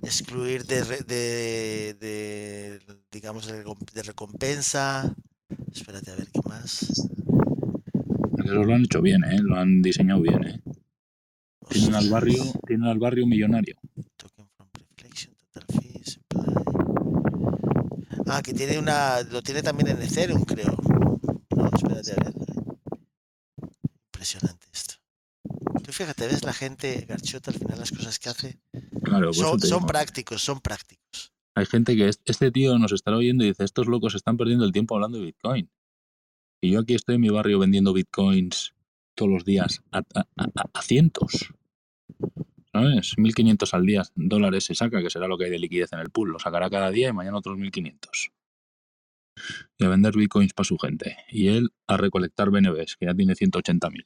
excluir de, de, de, digamos de, recom- de recompensa espérate a ver qué más Eso lo han hecho bien, ¿eh? Lo han diseñado bien, ¿eh? Tienen al barrio, tienen al barrio millonario. Token from reflection, total fee, supply. Ah, que tiene una. Lo tiene también en Ethereum, creo. No, espérate a ver. Impresionante fíjate, ves la gente, Garchota, al final las cosas que hace. Claro, Son, prácticos, son prácticos. Hay gente que es- este tío nos estará oyendo y dice, estos locos están perdiendo el tiempo hablando de Bitcoin. Y yo aquí estoy en mi barrio vendiendo Bitcoins todos los días a, a- a- a cientos. ¿Sabes? 1.500 al día, dólares se saca, que será lo que hay de liquidez en el pool. Lo sacará cada día y mañana otros 1.500. Y a vender Bitcoins para su gente. Y él a recolectar BNBs, que ya tiene 180.000.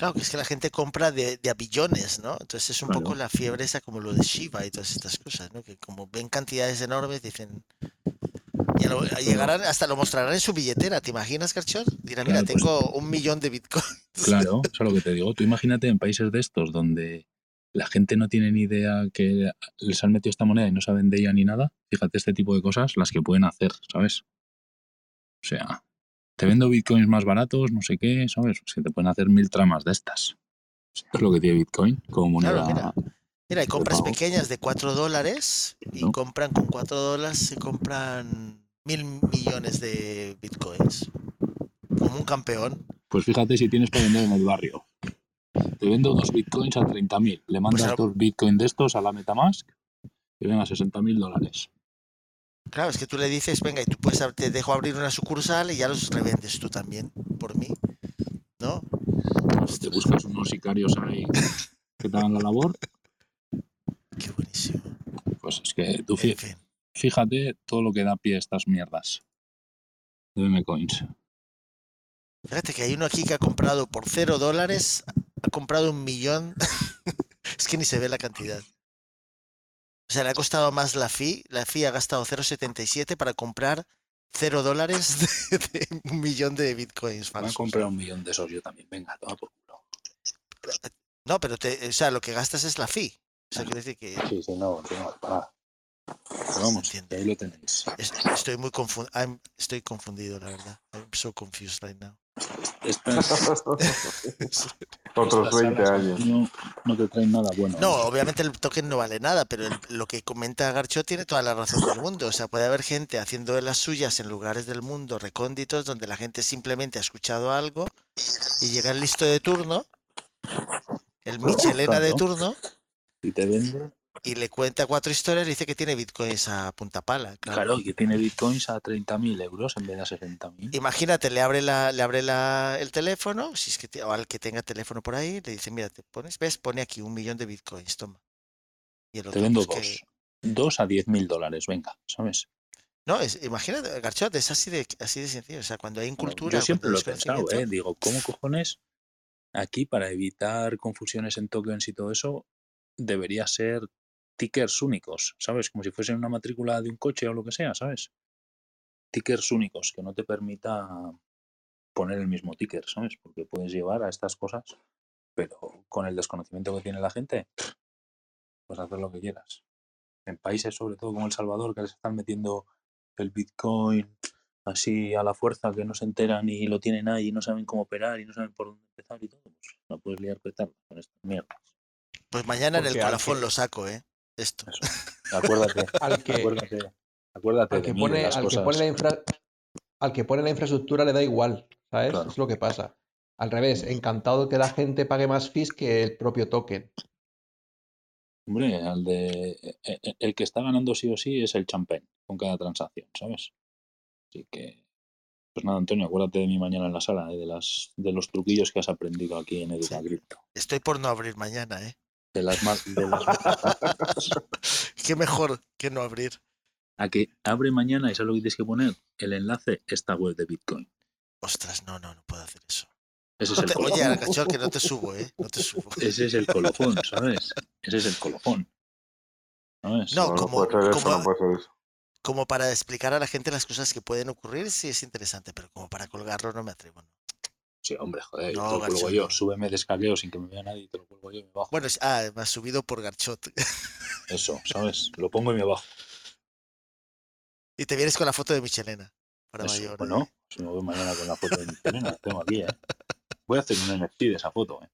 Claro, que es que la gente compra de, de a billones, ¿no? Entonces es un poco la fiebre esa como lo de Shiba y todas estas cosas, ¿no? Que como ven cantidades enormes, dicen... Y a lo- llegarán, hasta lo mostrarán en su billetera, ¿te imaginas, Garchot? Dirán, mira, pues- tengo un millón de bitcoins. Claro, eso es lo que te digo. Tú imagínate en países de estos donde la gente no tiene ni idea que les han metido esta moneda y no saben de ella ni nada. Fíjate este tipo de cosas las que pueden hacer, ¿sabes? O sea, te vendo bitcoins más baratos, no sé qué, ¿sabes? Es que te pueden hacer mil tramas de estas. Esto es lo que tiene Bitcoin como moneda. Claro, mira. Mira, hay compras pequeñas de 4 dólares y No. compran con 4 dólares, se compran mil millones de bitcoins. Como un campeón. Pues fíjate si tienes para vender en el barrio. Te vendo dos bitcoins a 30.000. Le mandas Pues a- dos bitcoins de estos a la Metamask y venga, 60.000 dólares. Claro, es que tú le dices, venga, y tú puedes, te dejo abrir una sucursal y ya los revendes tú también, por mí. ¿No? Te buscas unos sicarios ahí que te hagan la labor. Qué buenísimo. Pues es que tú fí- En fin. fíjate todo lo que da pie a estas mierdas. De BM Coins. Fíjate que hay uno aquí que ha comprado por 0 dólares, ha comprado un millón. es que ni se ve la cantidad. O sea, le ha costado más la fee. La fee ha gastado 0,77 para comprar 0 dólares de, de un millón de bitcoins Me a falsos. comprar un millón de esos yo también. Venga, toma por culo. No, pero te, o sea, lo que gastas es la fee. O sea, quiere decir que Sí, sí, no, no, para. Pero vamos, ahí lo tenéis. es- estoy muy confundido. Estoy confundido, la verdad. I'm so confused right now. Otros estas 20 salas años. No, no te traen nada bueno. No, obviamente el token no vale nada, pero el- lo que comenta Garcho tiene toda la razón del mundo. O sea, puede haber gente haciendo de las suyas en lugares del mundo recónditos donde la gente simplemente ha escuchado algo y llega el listo de turno, el Michelena de turno, Y te vende, y le cuenta cuatro historias y dice que tiene bitcoins a punta pala. Claro. claro, y que tiene bitcoins a 30.000 euros en vez de a 60.000. Imagínate, le abre la, le abre la, el teléfono, si es que te- o al que tenga teléfono por ahí, le dice, mira, te pones, ves, pone aquí un millón de bitcoins, toma. Y el Te otro, vendo pues, que- dos. Dos a 10.000 dólares, venga, ¿sabes? No, es, imagínate, Garchot, es así de, así de sencillo. O sea, cuando hay Bueno, incultura, Yo siempre lo he pensado, ¿eh? Digo, ¿cómo cojones aquí para evitar confusiones en tokens y todo eso debería ser tickers únicos, ¿sabes? Como si fuesen una matrícula de un coche o lo que sea, ¿sabes? Tickers únicos, que no te permita poner el mismo ticker, ¿sabes? Porque puedes llevar a estas cosas, pero con el desconocimiento que tiene la gente, puedes hacer lo que quieras. En países, sobre todo como El Salvador, que les están metiendo el Bitcoin así a la fuerza, que no se enteran y lo tienen ahí y no saben cómo operar y no saben por dónde empezar y todo, pues la puedes liar petardo con estas mierdas. pues mañana en el que- lo saco, ¿eh? Esto. Eso. Acuérdate, Al que, acuérdate, acuérdate al que mí, pone, al que pone la infra- al que pone la infraestructura le da igual, ¿sabes? Claro. Es lo que pasa. Al revés, encantado que la gente pague más fees que el propio token. Hombre, al de, e- e- el que está ganando sí o sí es el champán con cada transacción, ¿sabes? Así que, pues nada, Antonio, acuérdate de mí mañana en la sala, ¿eh? de, las, de los truquillos que has aprendido aquí en Educa Cripto. Estoy por no abrir mañana, ¿eh? De las, de las Qué mejor que no abrir. a que abre mañana y sabes lo que tienes que poner el enlace esta web de Bitcoin. Ostras, no, no, no puedo hacer eso. Ese es No el oye. Arcachol, que no te subo, ¿eh? No te subo. Ese es el colofón, ¿sabes? Ese es el colofón. ¿Sabes? No, No, no como- eso, no puede ser eso. Como para explicar a la gente las cosas que pueden ocurrir, sí es interesante, pero como para colgarlo no me atrevo. Sí, hombre, joder, no, te lo cuelgo yo. Súbeme de escaleo sin que me vea nadie, y te lo cuelgo yo y me bajo. Bueno, ah, me has subido por Garchot. Eso, ¿sabes? Lo pongo y me bajo. Y te vienes con la foto de Michelena para Eso, mayor. Bueno, ¿eh? si me voy mañana con la foto de Michelena, la tengo aquí, ¿eh? Voy a hacer un NFT de esa foto, ¿eh?